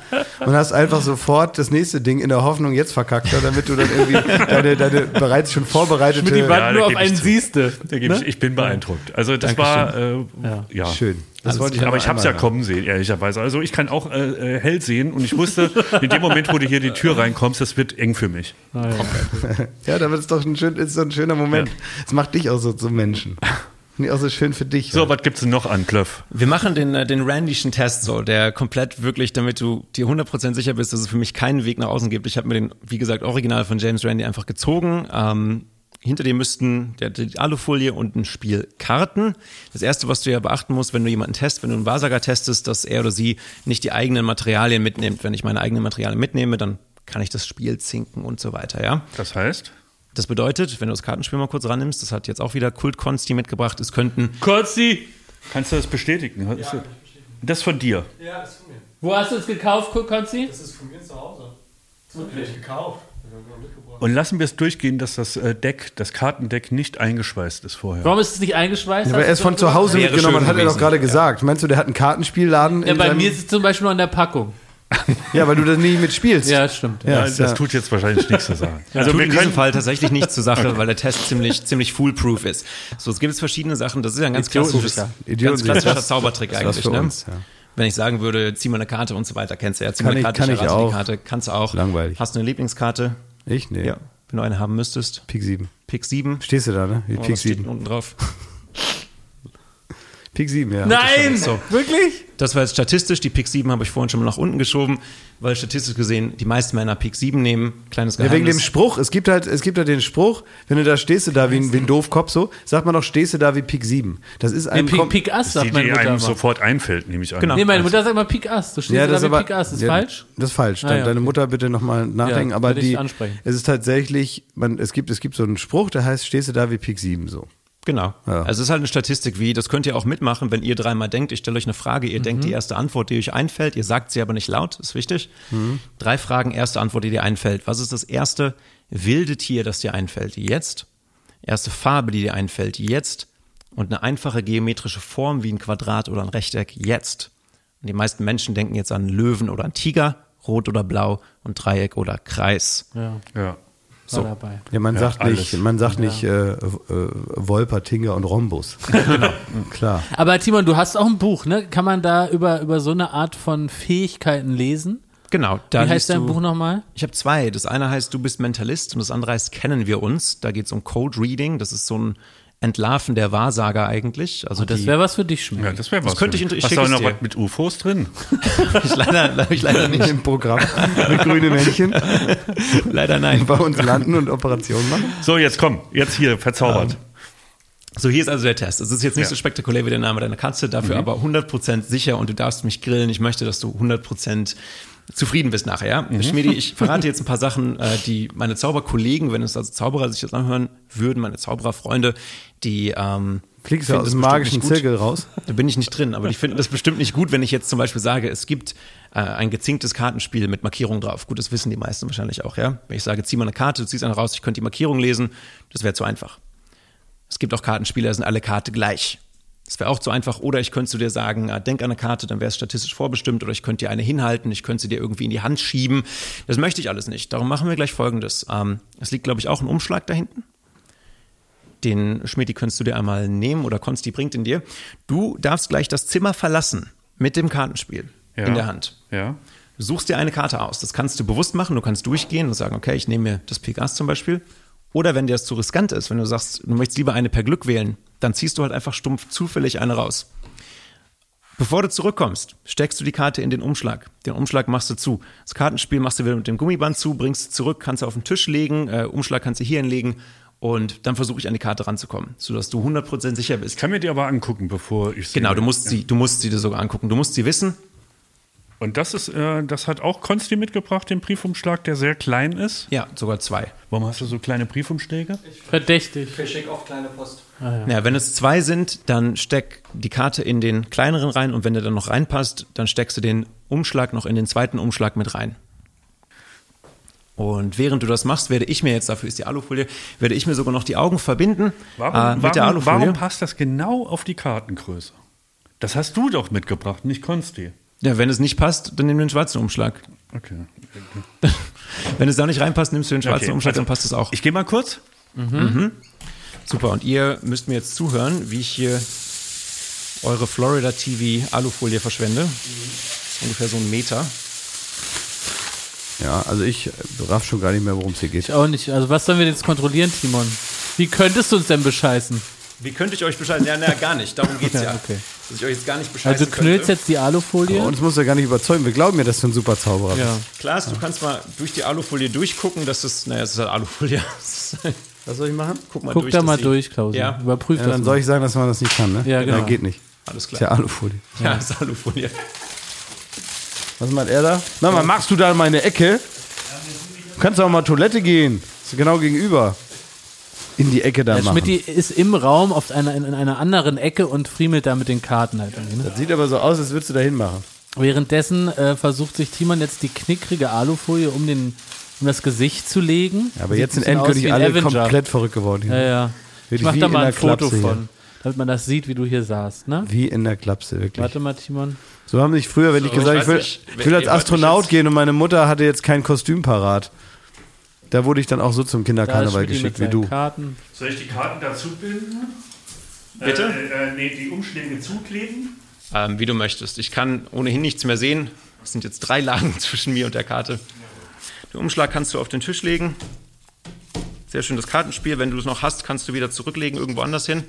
und hast einfach sofort das nächste Ding in der Hoffnung, jetzt verkackt er, damit du dann irgendwie deine, deine bereits schon vorbereitete. Mit die Wand da nur auf einen siehste. Gebe ich, ich bin beeindruckt. Also das war äh, ja. Schön. Das wollte ich aber ich habe es ja kommen sehen, ehrlicherweise. Also ich kann auch äh, äh, hell sehen und ich wusste, in dem Moment, wo du hier die Tür reinkommst, das wird eng für mich. Ja, da wird es doch ein, schön, ist so ein schöner Moment. Es macht dich auch so zum Menschen. Auch so schön für dich. So, was gibt's denn noch an, Klöff? Wir machen den, äh, den Randyschen Test so, der komplett wirklich, damit du dir 100% sicher bist, dass es für mich keinen Weg nach außen gibt. Ich habe mir den, wie gesagt, original von James Randy einfach gezogen. Ähm, hinter dir müssten der, die Alufolie und ein Spiel Karten. Das erste, was du ja beachten musst, wenn du jemanden testest, wenn du einen Wahrsager testest, dass er oder sie nicht die eigenen Materialien mitnimmt. Wenn ich meine eigenen Materialien mitnehme, dann kann ich das Spiel zinken und so weiter, ja. Das heißt? Das bedeutet, wenn du das Kartenspiel mal kurz rannimmst, das hat jetzt auch wieder Kult Konsti mitgebracht, es könnten Konsti, Kannst du das bestätigen? Ist das- Das von dir. Ja, das ist von mir. wo hast du es gekauft, Konsti? Das ist von mir zu Hause. Das wird nicht gekauft. Ich. Und lassen wir es durchgehen, dass das äh, Deck, das Kartendeck nicht eingeschweißt ist vorher. Warum ist es nicht eingeschweißt? Aber er ist von zu Hause mitgenommen, schön hat er doch gerade gesagt. Meinst du, der hat einen Kartenspielladen? Ja, in bei mir ist es zum Beispiel noch in der Packung. ja, weil du das nie mitspielst. Ja, das stimmt. Ja, Ja, das ja- tut jetzt wahrscheinlich nichts zu sagen. Also tut wir in diesem Fall tatsächlich nichts zur Sache, weil der Test ziemlich, ziemlich foolproof ist. So, es gibt jetzt verschiedene Sachen. Das ist ja ein ganz Idioten ganz klassischer das- Zaubertrick das eigentlich. für Ne? uns, ja. Wenn ich sagen würde, zieh mal eine Karte und so weiter, kennst du ja. Zieh Kann mal eine ich- Karte, kann ich errate auch. die Karte, kannst du auch. Langweilig. Hast du eine Lieblingskarte? Ich? Nee. Ja. Wenn du eine haben müsstest. Pik 7. Pick 7. Stehst du da, ne? Wie steht 7. unten drauf? Pik 7, ja. Nein! So. Wirklich? Das war jetzt statistisch. Die Pick 7 habe ich vorhin schon mal nach unten geschoben, weil statistisch gesehen die meisten Männer Pick 7 nehmen. Kleines Ja, Geheimnis. wegen dem Spruch. Es gibt halt, es gibt halt den Spruch, wenn du da stehst du da wie ein, wie ein Doofkopf so, sagt man doch, stehst du da wie Pik 7. Das ist Nee, ein Pik, Pik Ass, die, sagt meine die Mutter einem immer. sofort einfällt, nehme ich an. Genau. Nee, meine Mutter sagt immer Pik Ass. Du stehst Ja, da wie aber Pik Ass. Ist ja, falsch? Das ist falsch. Ah, Dann ja, Deine okay. Mutter bitte nochmal nachdenken. Ja, aber die, ansprechen. es ist tatsächlich, man, es gibt, es gibt so einen Spruch, der heißt, stehst du da wie Pik 7 so. Genau. Ja. Also es ist halt eine Statistik wie, das könnt ihr auch mitmachen, wenn ihr dreimal denkt, ich stelle euch eine Frage, ihr denkt die erste Antwort, die euch einfällt, ihr sagt sie aber nicht laut, ist wichtig. Drei Fragen, erste Antwort, die dir einfällt. Was ist das erste wilde Tier, das dir einfällt? Jetzt. Erste Farbe, die dir einfällt? Jetzt. Und eine einfache geometrische Form wie ein Quadrat oder ein Rechteck? Jetzt. Und die meisten Menschen denken jetzt an Löwen oder an Tiger, rot oder blau und Dreieck oder Kreis. Ja, Ja. War dabei. Ja, man sagt alles. nicht, man sagt nicht äh, äh, Wolper, Tinger und Rhombus. genau. Klar. Aber Timon, du hast auch ein Buch, ne? Kann man da über, über so eine Art von Fähigkeiten lesen? Genau. Da Wie heißt dein du- Buch nochmal? Ich habe zwei. Das eine heißt, du bist Mentalist und das andere heißt, kennen wir uns. Da geht es um Code Reading. Das ist so ein Entlarven der Wahrsager eigentlich. Also Das die, wäre was für dich, Schmidt. Ja, das wäre was. Das könnte für ich- mich. ich Hast du auch noch was mit UFOs drin? ich leider, ich leider nicht. Im Programm mit grünen Männchen Leider nein. bei uns landen und Operationen machen. So, jetzt komm, jetzt hier, verzaubert. So, hier ist also der Test. Es ist jetzt nicht Ja. so spektakulär wie der Name deiner Katze, dafür aber 100% sicher und du darfst mich grillen. Ich möchte, dass du 100% zufrieden bist nachher. Ja? Schmiedi, ich verrate jetzt ein paar Sachen, äh, die meine Zauberkollegen, wenn es also Zauberer sich das anhören würden, meine Zaubererfreunde, die ähm, Fliegst du aus dem magischen. Zirkel raus? Da bin ich nicht drin, aber die finden das bestimmt nicht gut, wenn ich jetzt zum Beispiel sage, es gibt äh, ein gezinktes Kartenspiel mit Markierung drauf. Gut, das wissen die meisten wahrscheinlich auch, ja. Wenn ich sage, zieh mal eine Karte, du ziehst eine raus, ich könnte die Markierung lesen, das wäre zu einfach. Es gibt auch Kartenspiele, da sind alle Karte gleich. Das wäre auch zu einfach. Oder ich könnte zu dir sagen, äh, denk an eine Karte, dann wäre es statistisch vorbestimmt. Oder ich könnte dir eine hinhalten, ich könnte sie dir irgendwie in die Hand schieben. Das möchte ich alles nicht. Darum machen wir gleich Folgendes. Ähm, es liegt, glaube ich, auch ein Umschlag da hinten. Den Schmidt, könntest du dir einmal nehmen oder Konsti bringt ihn dir. Du darfst gleich das Zimmer verlassen mit dem Kartenspiel Ja. in der Hand. Ja. Du suchst dir eine Karte aus. Das kannst du bewusst machen. Du kannst durchgehen und sagen, okay, ich nehme mir das Pik Ass zum Beispiel. Oder wenn dir das zu riskant ist, wenn du sagst, du möchtest lieber eine per Glück wählen, dann ziehst du halt einfach stumpf zufällig eine raus. Bevor du zurückkommst, steckst du die Karte in den Umschlag. Den Umschlag machst du zu. Das Kartenspiel machst du wieder mit dem Gummiband zu, bringst zurück, kannst du auf den Tisch legen, äh, Umschlag kannst du hier hinlegen und dann versuche ich an die Karte ranzukommen, sodass du 100% sicher bist. Ich kann mir die aber angucken, bevor ich sie. Genau, du musst sie, du musst sie dir sogar angucken. Du musst sie wissen. Und das ist, äh, das hat auch Konsti mitgebracht, den Briefumschlag, der sehr klein ist. Ja, sogar zwei. Warum hast du so kleine Briefumschläge? Verdächtig. Ich verschicke oft kleine Post. Ja, wenn es zwei sind, dann steck die Karte in den kleineren rein und wenn der dann noch reinpasst, dann steckst du den Umschlag noch in den zweiten Umschlag mit rein. Und während du das machst, werde ich mir jetzt, dafür ist die Alufolie, werde ich mir sogar noch die Augen verbinden Warum, äh, mit warum, der Alufolie. warum passt das genau auf die Kartengröße? Das hast du doch mitgebracht, nicht Konsti. Ja, wenn es nicht passt, dann nimm den schwarzen Umschlag. Okay. Wenn es da nicht reinpasst, nimmst du den schwarzen Okay, Umschlag, also dann passt es auch. Ich gehe mal kurz. Super, und ihr müsst mir jetzt zuhören, wie ich hier eure Florida TV Alufolie verschwende. Das ist ungefähr so ein Meter. Ja, also ich raff schon gar nicht mehr, worum es hier geht. Ich auch nicht. Also was sollen wir jetzt kontrollieren, Timon? Wie könntest du uns denn bescheißen? Wie könnte ich euch bescheiden? Ja, na, gar nicht. Darum geht's ja. Ja, okay. Dass ich euch jetzt gar nicht bescheißen Also du knüllst könnte. jetzt die Alufolie. Uns muss er gar nicht überzeugen. Wir glauben ja, dass du ein super Zauberer bist. ja. Klaas, du kannst mal durch die Alufolie durchgucken, dass das, naja, es ist halt Alufolie. Was soll ich machen? Guck mal Guck durch. da mal durch, Klausi. Ja. Überprüf Ja, das dann mal. soll ich sagen, dass man das nicht kann, ne? Ja, genau. Ja, geht nicht. Alles Ist ja klar. Alufolie. Ja, ist Alufolie. Was macht er da? Na, mal, machst du da in meine Ecke? Du kannst auch mal Toilette gehen. Ist genau gegenüber. In die Ecke da Der machen. Schmidt ist im Raum auf einer, in, in einer anderen Ecke und friemelt da mit den Karten halt. irgendwie, Ne? Das sieht aber so aus, als würdest du da hinmachen. Währenddessen äh, versucht sich Timon jetzt die knickrige Alufolie um, den, um das Gesicht zu legen. Aber Sieht jetzt sind endgültig alle Avenger. komplett verrückt geworden. Hier. Ja, ja. Ich mach wie da in mal ein Foto Klapse hier. von, damit man das sieht, wie du hier saßt, ne? Wie in der Klapse, wirklich. Warte mal, Timon. So haben sich früher, wenn ich So, gesagt ich ich will, nicht, ich will als Astronaut gehen und meine Mutter hatte jetzt kein Kostüm parat. Da wurde ich dann auch so zum Kinderkarneval geschickt wie du. Karten. Soll ich die Karten dazu binden? Bitte? Äh, äh, nee, die Umschläge zukleben? Ähm, wie du möchtest. Ich kann ohnehin nichts mehr sehen. Es sind jetzt drei Lagen zwischen mir und der Karte. Den Umschlag kannst du auf den Tisch legen. Sehr schön das Kartenspiel. Wenn du es noch hast, kannst du wieder zurücklegen irgendwo anders hin,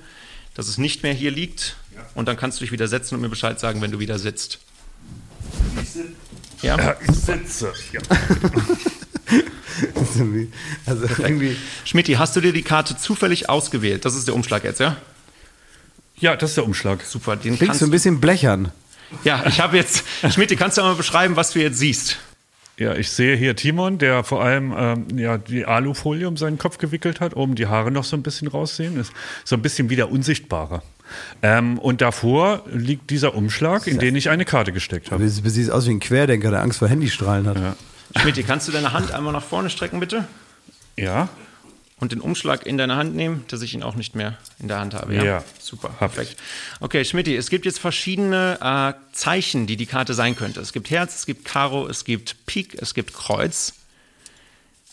dass es nicht mehr hier liegt. Und dann kannst du dich wieder setzen und mir Bescheid sagen, wenn du wieder sitzt. Ja? Ja, ich sitze. Ja. Also irgendwie. Schmidti, hast du dir die Karte zufällig ausgewählt? Das ist der Umschlag jetzt, ja? ja, das ist der Umschlag. Super. Den Klingst kannst du ein bisschen blechern. Ja, ich habe jetzt. Schmidti, kannst du mal beschreiben, was du jetzt siehst? Ja, ich sehe hier Timon, der vor allem ähm, ja, die Alufolie um seinen Kopf gewickelt hat, oben die Haare noch so ein bisschen raussehen. Ist so ein bisschen wieder unsichtbarer. Ähm, und davor liegt dieser Umschlag, in den ich eine Karte gesteckt habe. Du siehst aus wie ein Querdenker, der Angst vor Handystrahlen hat. Schmidti, kannst du deine Hand einmal nach vorne strecken, bitte? Ja, Und den Umschlag in deine Hand nehmen, dass ich ihn auch nicht mehr in der Hand habe. Ja, Ja, super, perfekt. Okay, Schmidti, es gibt jetzt verschiedene äh, Zeichen, die die Karte sein könnte. Es gibt Herz, es gibt Karo, es gibt Pik, es gibt Kreuz.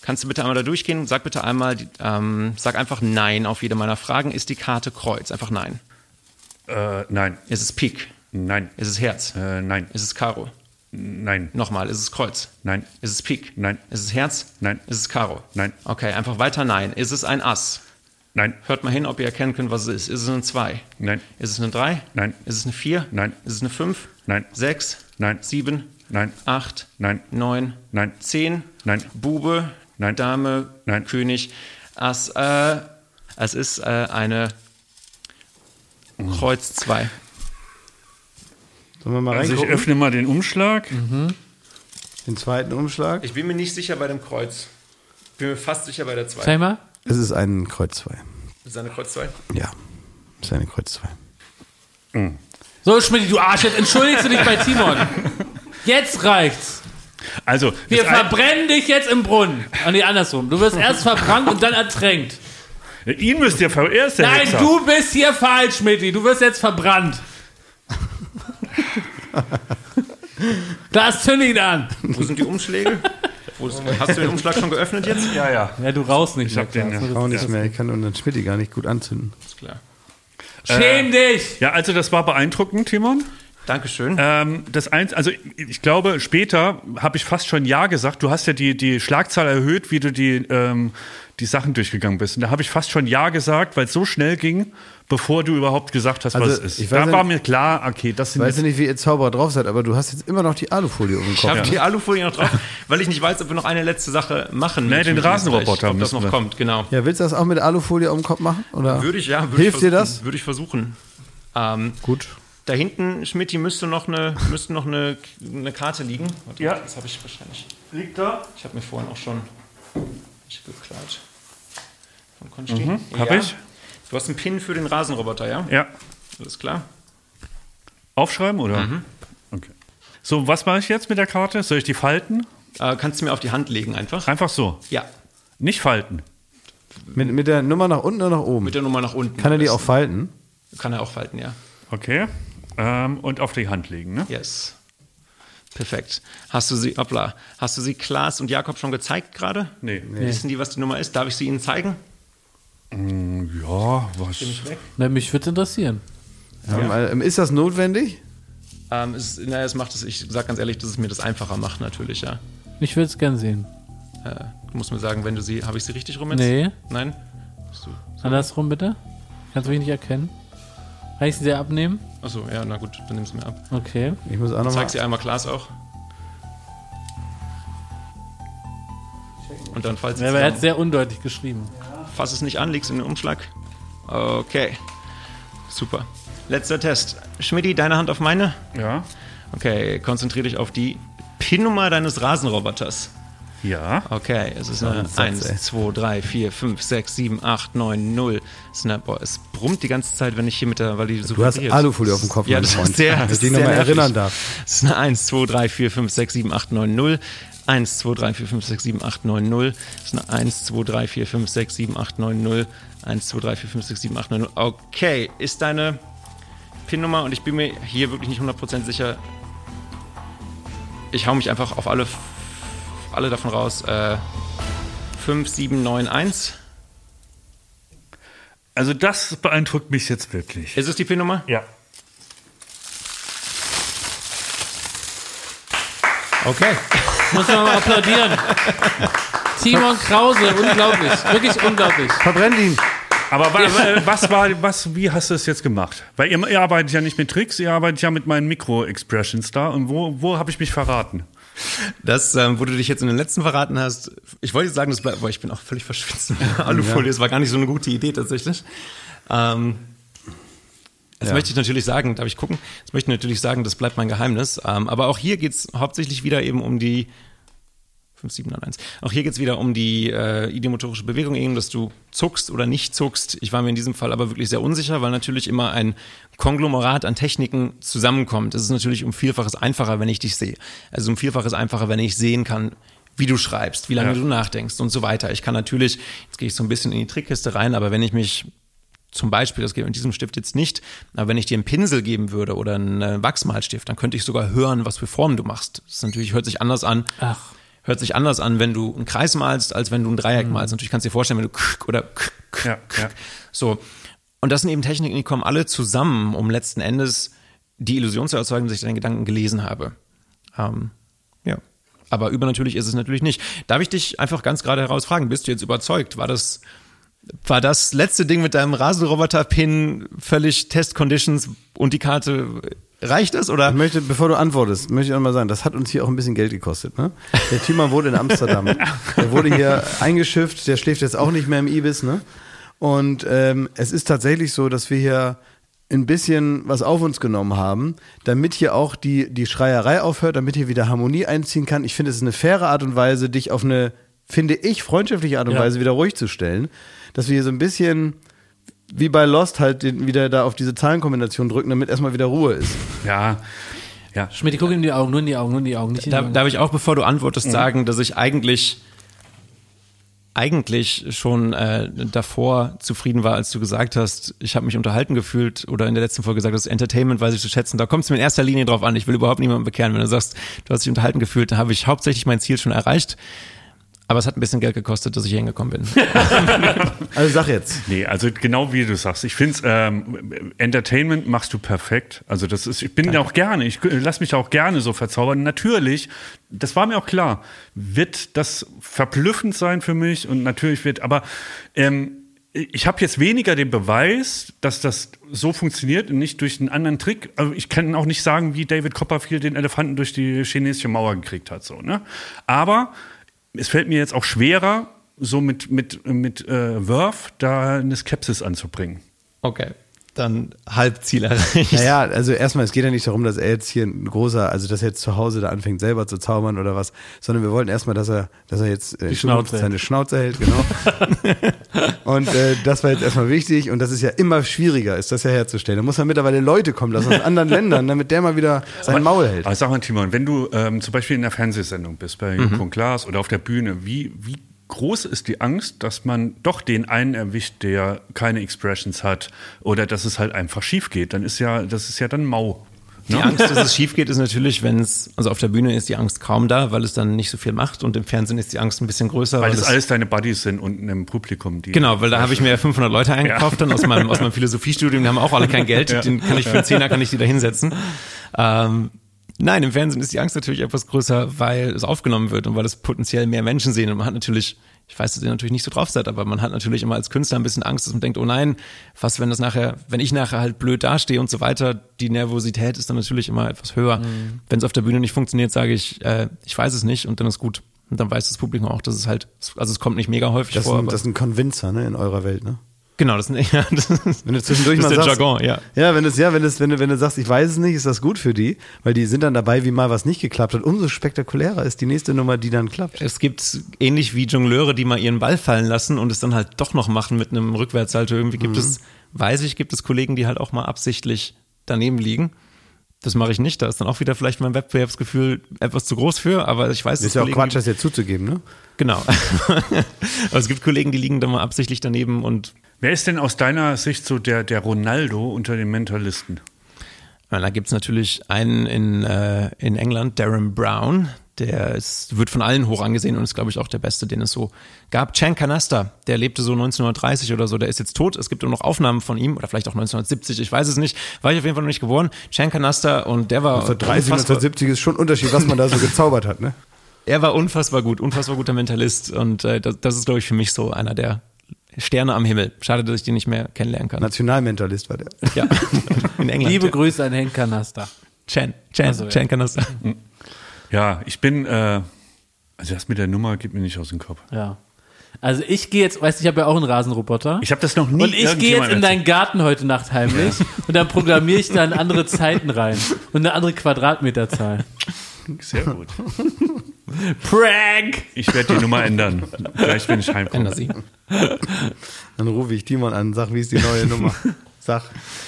Kannst du bitte einmal da durchgehen? Sag bitte einmal, ähm, sag einfach Nein auf jede meiner Fragen. Ist die Karte Kreuz? Einfach Nein. äh, nein, Ist es Pik? nein, Ist es Herz? äh, nein, Ist es Karo? Nein, Nochmal, ist es Kreuz? nein, Ist es Pik? Nein. Ist es Herz? Nein. Ist es Karo? Nein. Okay, einfach weiter Nein. Ist es ein Ass? nein, Hört mal hin, ob ihr erkennen könnt, was es ist. Ist es eine 2? Nein. Ist es eine 3? Nein. Ist es eine 4? Nein. Ist es eine 5? Nein. 6? Nein. 7? Nein. 8? Nein. 9? Nein. 10? Nein. Bube? Nein. Dame? Nein. König? Ass? Äh, es ist äh, eine Kreuz 2. Sollen wir mal Also ich öffne mal den Umschlag. Den zweiten Umschlag. Ich bin mir nicht sicher bei dem Kreuz. Bin mir fast sicher bei der 2. Zeig mal. Es ist ein Kreuz 2. Ist es eine Kreuz 2? Ja. Es ist eine Kreuz 2. So, Schmidt, du Arsch, jetzt entschuldigst du dich bei Timon. Jetzt reicht's. Also, Wir verbrennen dich jetzt im Brunnen. Ah, nee, andersrum. Du wirst erst verbrannt und dann ertränkt. ihn müsst ihr er der Nein, Hexer. du bist hier falsch, Schmidti. Du wirst jetzt verbrannt. Das zünd ihn an. Wo sind die Umschläge? Wo ist, hast du den Umschlag schon geöffnet jetzt? Ja, ja. Ja, du raus nicht. Ich hab den, ja. Auch nicht mehr. Ich kann unseren Schmidt gar nicht gut anzünden. Ist klar. Schäm dich. Ja, also das war beeindruckend, Timon. Dankeschön. Ähm, das eins, also ich glaube, später habe ich fast schon Ja gesagt. Du hast ja die, die Schlagzahl erhöht, wie du die, ähm, die Sachen durchgegangen bist. Und da habe ich fast schon Ja gesagt, weil es so schnell ging, bevor du überhaupt gesagt hast, Also, was es ich ist. weiß Da war nicht- mir klar, okay, das Ich sind weiß jetzt, ja nicht, wie ihr Zauberer drauf seid, aber du hast jetzt immer noch die Alufolie um den Ich Kopf. habe die Alufolie noch drauf, weil ich nicht weiß, ob wir noch eine letzte Sache machen. Nee, den Rasenroboter Ob das noch wir. kommt, genau. Ja, willst du das auch mit Alufolie um den Kopf machen? Oder? Würde ich, ja. Würde Hilft ich dir versuchen. das? Würde ich versuchen. Ähm, Gut. da hinten, Schmidti, müsste noch eine, müsste noch eine, eine Karte liegen. Warte, Ja. Das habe ich wahrscheinlich. liegt da. Ich habe mir vorhin auch schon geklaut. Von Konsti. Mhm, hab ich. Du hast einen Pin für den Rasenroboter, ja? Ja. Alles klar. Aufschreiben oder? Mhm. Okay. So, was mache ich jetzt mit der Karte? Soll ich die falten? Äh, kannst du mir auf die Hand legen einfach? Einfach so. Ja. Nicht falten. Mit, mit der Nummer nach unten oder nach oben? Mit der Nummer nach unten. Kann er die auch falten? Kann er auch falten, ja. Okay. Ähm, und auf die Hand legen, ne? Yes. Perfekt. Hast du sie, hoppla, hast du sie Klaas und Jakob schon gezeigt gerade? Nee. Wissen die, was die Nummer ist? Darf ich sie ihnen zeigen? Ja, was? Na, mich würde interessieren. Ähm, Ist das notwendig? Ähm, es, naja, es macht es, ich sag ganz ehrlich, dass es mir das einfacher macht, natürlich, ja. Ich würde es gern sehen. Äh, du musst mir sagen, wenn du sie, habe ich sie richtig rum jetzt? Nee. Nein? Andersrum bitte. Kannst du mich nicht erkennen? Kann ich sie dir abnehmen? Achso, ja, na gut, dann nimm sie mir ab. Okay. Ich muss auch nochmal. Zeig sie einmal Klaas auch. Und dann, falls Ja, aber er hat sehr undeutlich geschrieben. Fass es nicht an, legst in den Umschlag. Okay. Super. Letzter Test. Schmidti, deine Hand auf meine. Ja. Okay, konzentrier dich auf die PIN-Nummer deines Rasenroboters. Ja. Okay, es ist eine ein Satz, ey. 1, 2, 3, 4, 5, 6, 7, 8, 9, 0. Es, ist eine, boah, es brummt die ganze Zeit, wenn ich hier mit der, weil die so Du hast. Alufolie auf dem Kopf, Ja, mein das Freund. ist sehr, Dass das ich dich nochmal erinnern darf. Es ist eine 1, 2, 3, 4, 5, 6, 7, 8, 9, 0. 1, 2, 3, 4, 5, 6, 7, 8, 9, 0. Das ist eine 1, 2, 3, 4, 5, 6, 7, 8, 9, 0. 1, 2, 3, 4, 5, 6, 7, 8, 9, 0. Okay, ist deine PIN-Nummer und ich bin mir hier wirklich nicht 100% sicher. Ich hau mich einfach auf alle, auf alle davon raus. Äh, 5, 7, 9, 1. Also das beeindruckt mich jetzt wirklich. Ist es die PIN-Nummer? Ja. Okay. Muss man mal applaudieren. Timon Krause, unglaublich. Wirklich unglaublich. Verbrennt ihn. Aber wa wa- was war, was, wie hast du es jetzt gemacht? Weil ihr, ihr arbeitet ja nicht mit Tricks, ihr arbeitet ja mit meinen Mikro-Expressions da. Und wo, wo habe ich mich verraten? Das, ähm, wo du dich jetzt in den letzten verraten hast, ich wollte jetzt sagen, das bleibt, boah, ich bin auch völlig verschwitzt mit Alufolie, das war gar nicht so eine gute Idee tatsächlich. Ähm, das möchte ich natürlich sagen, darf ich gucken? Das möchte ich natürlich sagen, das bleibt mein Geheimnis. Ähm, aber auch hier geht's hauptsächlich wieder eben um die 5791. Auch hier geht's wieder um die äh, ideomotorische Bewegung, eben, dass du zuckst oder nicht zuckst. Ich war mir in diesem Fall aber wirklich sehr unsicher, weil natürlich immer ein Konglomerat an Techniken zusammenkommt. Es ist natürlich um Vielfaches einfacher, wenn ich dich sehe. Also um Vielfaches einfacher, wenn ich sehen kann, wie du schreibst, wie lange Ja. du nachdenkst und so weiter. Ich kann natürlich, jetzt gehe ich so ein bisschen in die Trickkiste rein, aber wenn ich mich zum Beispiel, das geht mit diesem Stift jetzt nicht, aber wenn ich dir einen Pinsel geben würde oder einen äh, Wachsmalstift, dann könnte ich sogar hören, was für Formen du machst. Das natürlich, hört sich anders an. Ach. Hört sich anders an, wenn du einen Kreis malst, als wenn du ein Dreieck malst. Natürlich kannst du dir vorstellen, wenn du k- oder k- k- Ja, ja. so. Und das sind eben Techniken, die kommen alle zusammen, um letzten Endes die Illusion zu erzeugen, dass ich deine Gedanken gelesen habe. Ähm, ja. Aber übernatürlich ist es natürlich nicht. Darf ich dich einfach ganz gerade heraus fragen, bist du jetzt überzeugt? War das, war das letzte Ding mit deinem Rasenroboter-Pin völlig Test-Conditions und die Karte, reicht das oder? Ich möchte, bevor du antwortest, möchte ich auch mal sagen, das hat uns hier auch ein bisschen Geld gekostet. Ne? Der Timon wohnt in Amsterdam. der wurde hier eingeschifft, der schläft jetzt auch nicht mehr im Ibis. Ne? Und ähm, es ist tatsächlich so, dass wir hier ein bisschen was auf uns genommen haben, damit hier auch die, die Schreierei aufhört, damit hier wieder Harmonie einziehen kann. Ich finde, es ist eine faire Art und Weise, dich auf eine, finde ich, freundschaftliche Art und Ja. Weise wieder ruhig zu stellen. Dass wir hier so ein bisschen wie bei Lost halt den, wieder da auf diese Zahlenkombination drücken, damit erstmal wieder Ruhe ist. Ja. Ja. Schmidt, guck ihm in die Augen, nur in die Augen, nur in die Augen. Nicht in die Da, Augen. darf ich auch, bevor du antwortest, sagen, dass ich eigentlich eigentlich schon äh, davor zufrieden war, als du gesagt hast, ich habe mich unterhalten gefühlt oder in der letzten Folge gesagt hast, Entertainment weiß ich zu schätzen. Da kommt es mir in erster Linie drauf an. Ich will überhaupt niemanden bekehren. Wenn du sagst, du hast dich unterhalten gefühlt, dann habe ich hauptsächlich mein Ziel schon erreicht. Aber es hat ein bisschen Geld gekostet, dass ich hier hingekommen bin. Also sag jetzt. Nee, also genau wie du sagst. Ich finde, ähm, Entertainment machst du perfekt. Also das ist, ich bin ja auch gerne, ich lass mich auch gerne so verzaubern. Natürlich, das war mir auch klar, wird das verblüffend sein für mich und natürlich wird, aber ähm, ich habe jetzt weniger den Beweis, dass das so funktioniert und nicht durch einen anderen Trick. Also ich kann auch nicht sagen, wie David Copperfield den Elefanten durch die chinesische Mauer gekriegt hat, so, ne? Aber es fällt mir jetzt auch schwerer, so mit, mit, mit äh, Wurf da eine Skepsis anzubringen. Okay. Dann Halbziel erreicht. Naja, also erstmal, es geht ja nicht darum, dass er jetzt hier ein großer, also dass er jetzt zu Hause da anfängt selber zu zaubern oder was, sondern wir wollten erstmal, dass er, dass er jetzt äh, Schnauze seine Schnauze hält, genau. und äh, das war jetzt erstmal wichtig und das ist ja immer schwieriger, ist das ja herzustellen. Da muss man mittlerweile Leute kommen lassen aus anderen Ländern, damit der mal wieder sein Maul hält. Aber sag mal, Timon, wenn du ähm, zum Beispiel in der Fernsehsendung bist, bei Joko und Klaas oder auf der Bühne, wie, wie groß ist die Angst, dass man doch den einen erwischt, der keine Expressions hat oder dass es halt einfach schief geht? Dann ist ja, das ist ja dann mau. Die Ne? Angst, dass es schief geht, ist natürlich, wenn es, also auf der Bühne ist die Angst kaum da, weil es dann nicht so viel macht und im Fernsehen ist die Angst ein bisschen größer. Weil das es- alles deine Buddies sind unten im Publikum. Die Genau, weil da habe ich mir ja 500 Leute eingekauft dann aus meinem, aus meinem Philosophiestudium, die haben auch alle kein Geld, den kann ich für einen Zehner, kann ich die da hinsetzen. Ähm, nein, im Fernsehen ist die Angst natürlich etwas größer, weil es aufgenommen wird und weil es potenziell mehr Menschen sehen und man hat natürlich, ich weiß, dass ihr natürlich nicht so drauf seid, aber man hat natürlich immer als Künstler ein bisschen Angst, dass man denkt, oh nein, was, wenn das nachher, wenn ich nachher halt blöd dastehe und so weiter, die Nervosität ist dann natürlich immer etwas höher. Wenn es auf der Bühne nicht funktioniert, sage ich, äh, ich weiß es nicht und dann ist gut. Und dann weiß das Publikum auch, dass es halt, also es kommt nicht mega häufig Das, ist vor. ein, das ist ein Convincer, ne, in eurer Welt, ne? Genau, das, ja, das ist, Wenn du zwischendurch mal sagst, Jargon, ja. Ja, wenn es, ja, wenn es, wenn du, wenn du sagst, ich weiß es nicht, ist das gut für die, weil die sind dann dabei, wie mal was nicht geklappt hat. Umso spektakulärer ist die nächste Nummer, die dann klappt. Es gibt ähnlich wie Jongleure, die mal ihren Ball fallen lassen und es dann halt doch noch machen mit einem Rückwärtssalto. Irgendwie gibt es, weiß ich, gibt es Kollegen, die halt auch mal absichtlich daneben liegen. Das mache ich nicht. Da ist dann auch wieder vielleicht mein Wettbewerbsgefühl etwas zu groß für, aber ich weiß, Ist dass ja auch Kollegen, Quatsch, das jetzt zuzugeben, ne? Genau. aber es gibt Kollegen, die liegen da mal absichtlich daneben und Wer ist denn aus deiner Sicht so der, der Ronaldo unter den Mentalisten? Da gibt's natürlich einen in, äh, in England, Darren Brown. Der ist, wird von allen hoch angesehen und ist, glaube ich, auch der Beste, den es so gab. Chan Canasta, der lebte so 1930 oder so, der ist jetzt tot. Es gibt nur noch Aufnahmen von ihm oder vielleicht auch 1970, ich weiß es nicht. War ich auf jeden Fall noch nicht geboren. Chan Canasta und der war, 1930, unfassbar, 1970 ist schon ein Unterschied, was man da so gezaubert hat, ne? er war unfassbar gut, unfassbar guter Mentalist und äh, das, das ist, glaube ich, für mich so einer der Sterne am Himmel. Schade, dass ich den nicht mehr kennenlernen kann. Nationalmentalist war der. Ja, in England. Liebe ja. Grüße an Henk Kanaster. Chan, Chan, Also, ja. Chan Canasta. Ja, ich bin, äh, also das mit der Nummer geht mir nicht aus dem Kopf. Ja. Also ich gehe jetzt, weißt du, ich habe ja auch einen Rasenroboter. Ich habe das noch nie und ich gehe jetzt in deinen Garten heute Nacht heimlich und dann programmiere ich dann andere Zeiten rein und eine andere Quadratmeterzahl. Sehr gut. Prank! Ich werde die Nummer ändern. Gleich bin ich Änder sie. Dann rufe ich Timon an, sag, wie ist die neue Nummer? Sag.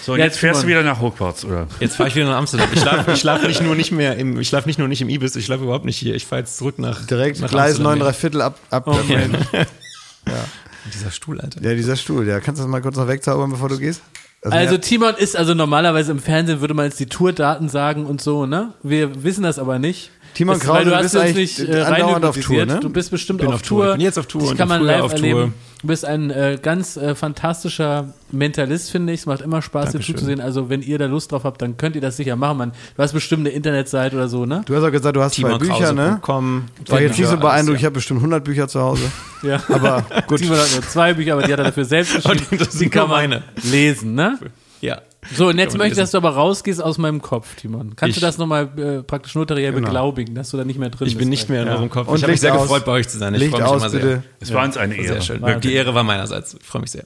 So, und Ja, jetzt fährst du wieder nach Hogwarts, oder? Jetzt fahre ich wieder nach Amsterdam. Ich schlafe ich schlaf nicht nur nicht mehr im, ich schlafe nicht nur nicht im Ibis, ich schlafe überhaupt nicht hier. Ich fahre jetzt zurück nach Direkt nach Gleis Amsterdam, 9, 3 Viertel ab. ab davon. ja. Dieser Stuhl, Alter. Ja, dieser Stuhl, ja. Kannst du das mal kurz noch wegzaubern, bevor du gehst? Also nervt. Timon ist also normalerweise im Fernsehen würde man jetzt die Tourdaten sagen und so, ne? Wir wissen das aber nicht. Timon Krause, weil du du hast bist eigentlich nicht äh, andauernd auf Tour, ne? Du bist bestimmt Bin auf, auf Tour. Tour. Ich bin jetzt auf Tour Das und kann man live auf erleben. Tour. Du bist ein äh, ganz äh, fantastischer Mentalist, finde ich. Es macht immer Spaß, dir zuzusehen. Also wenn ihr da Lust drauf habt, dann könnt ihr das sicher machen. Man, du hast bestimmt eine Internetseite oder so, ne? Du hast auch gesagt, du hast zwei Bücher, ne? Timonkrause.com. War jetzt nicht so beeindruckt, ja. ich habe bestimmt 100 Bücher zu Hause. Ja. Aber gut. Timon hat nur zwei Bücher, aber die hat er dafür selbst geschrieben. Die sind kann man meine. lesen, ne? Ja. So, und jetzt möchte ich, dass du aber rausgehst aus meinem Kopf, Timon. Kannst Ich- du das nochmal äh, praktisch notariell Genau. beglaubigen, dass du da nicht mehr drin Ich bist? bin nicht mehr in Ja. eurem Kopf. Und ich habe mich sehr aus. gefreut, bei euch zu sein. Ich freue mich aus, immer sehr. bitte. Es war uns eine Sehr Ehre. schön. Wirklich. Die Ehre war meinerseits. Ich freue mich sehr.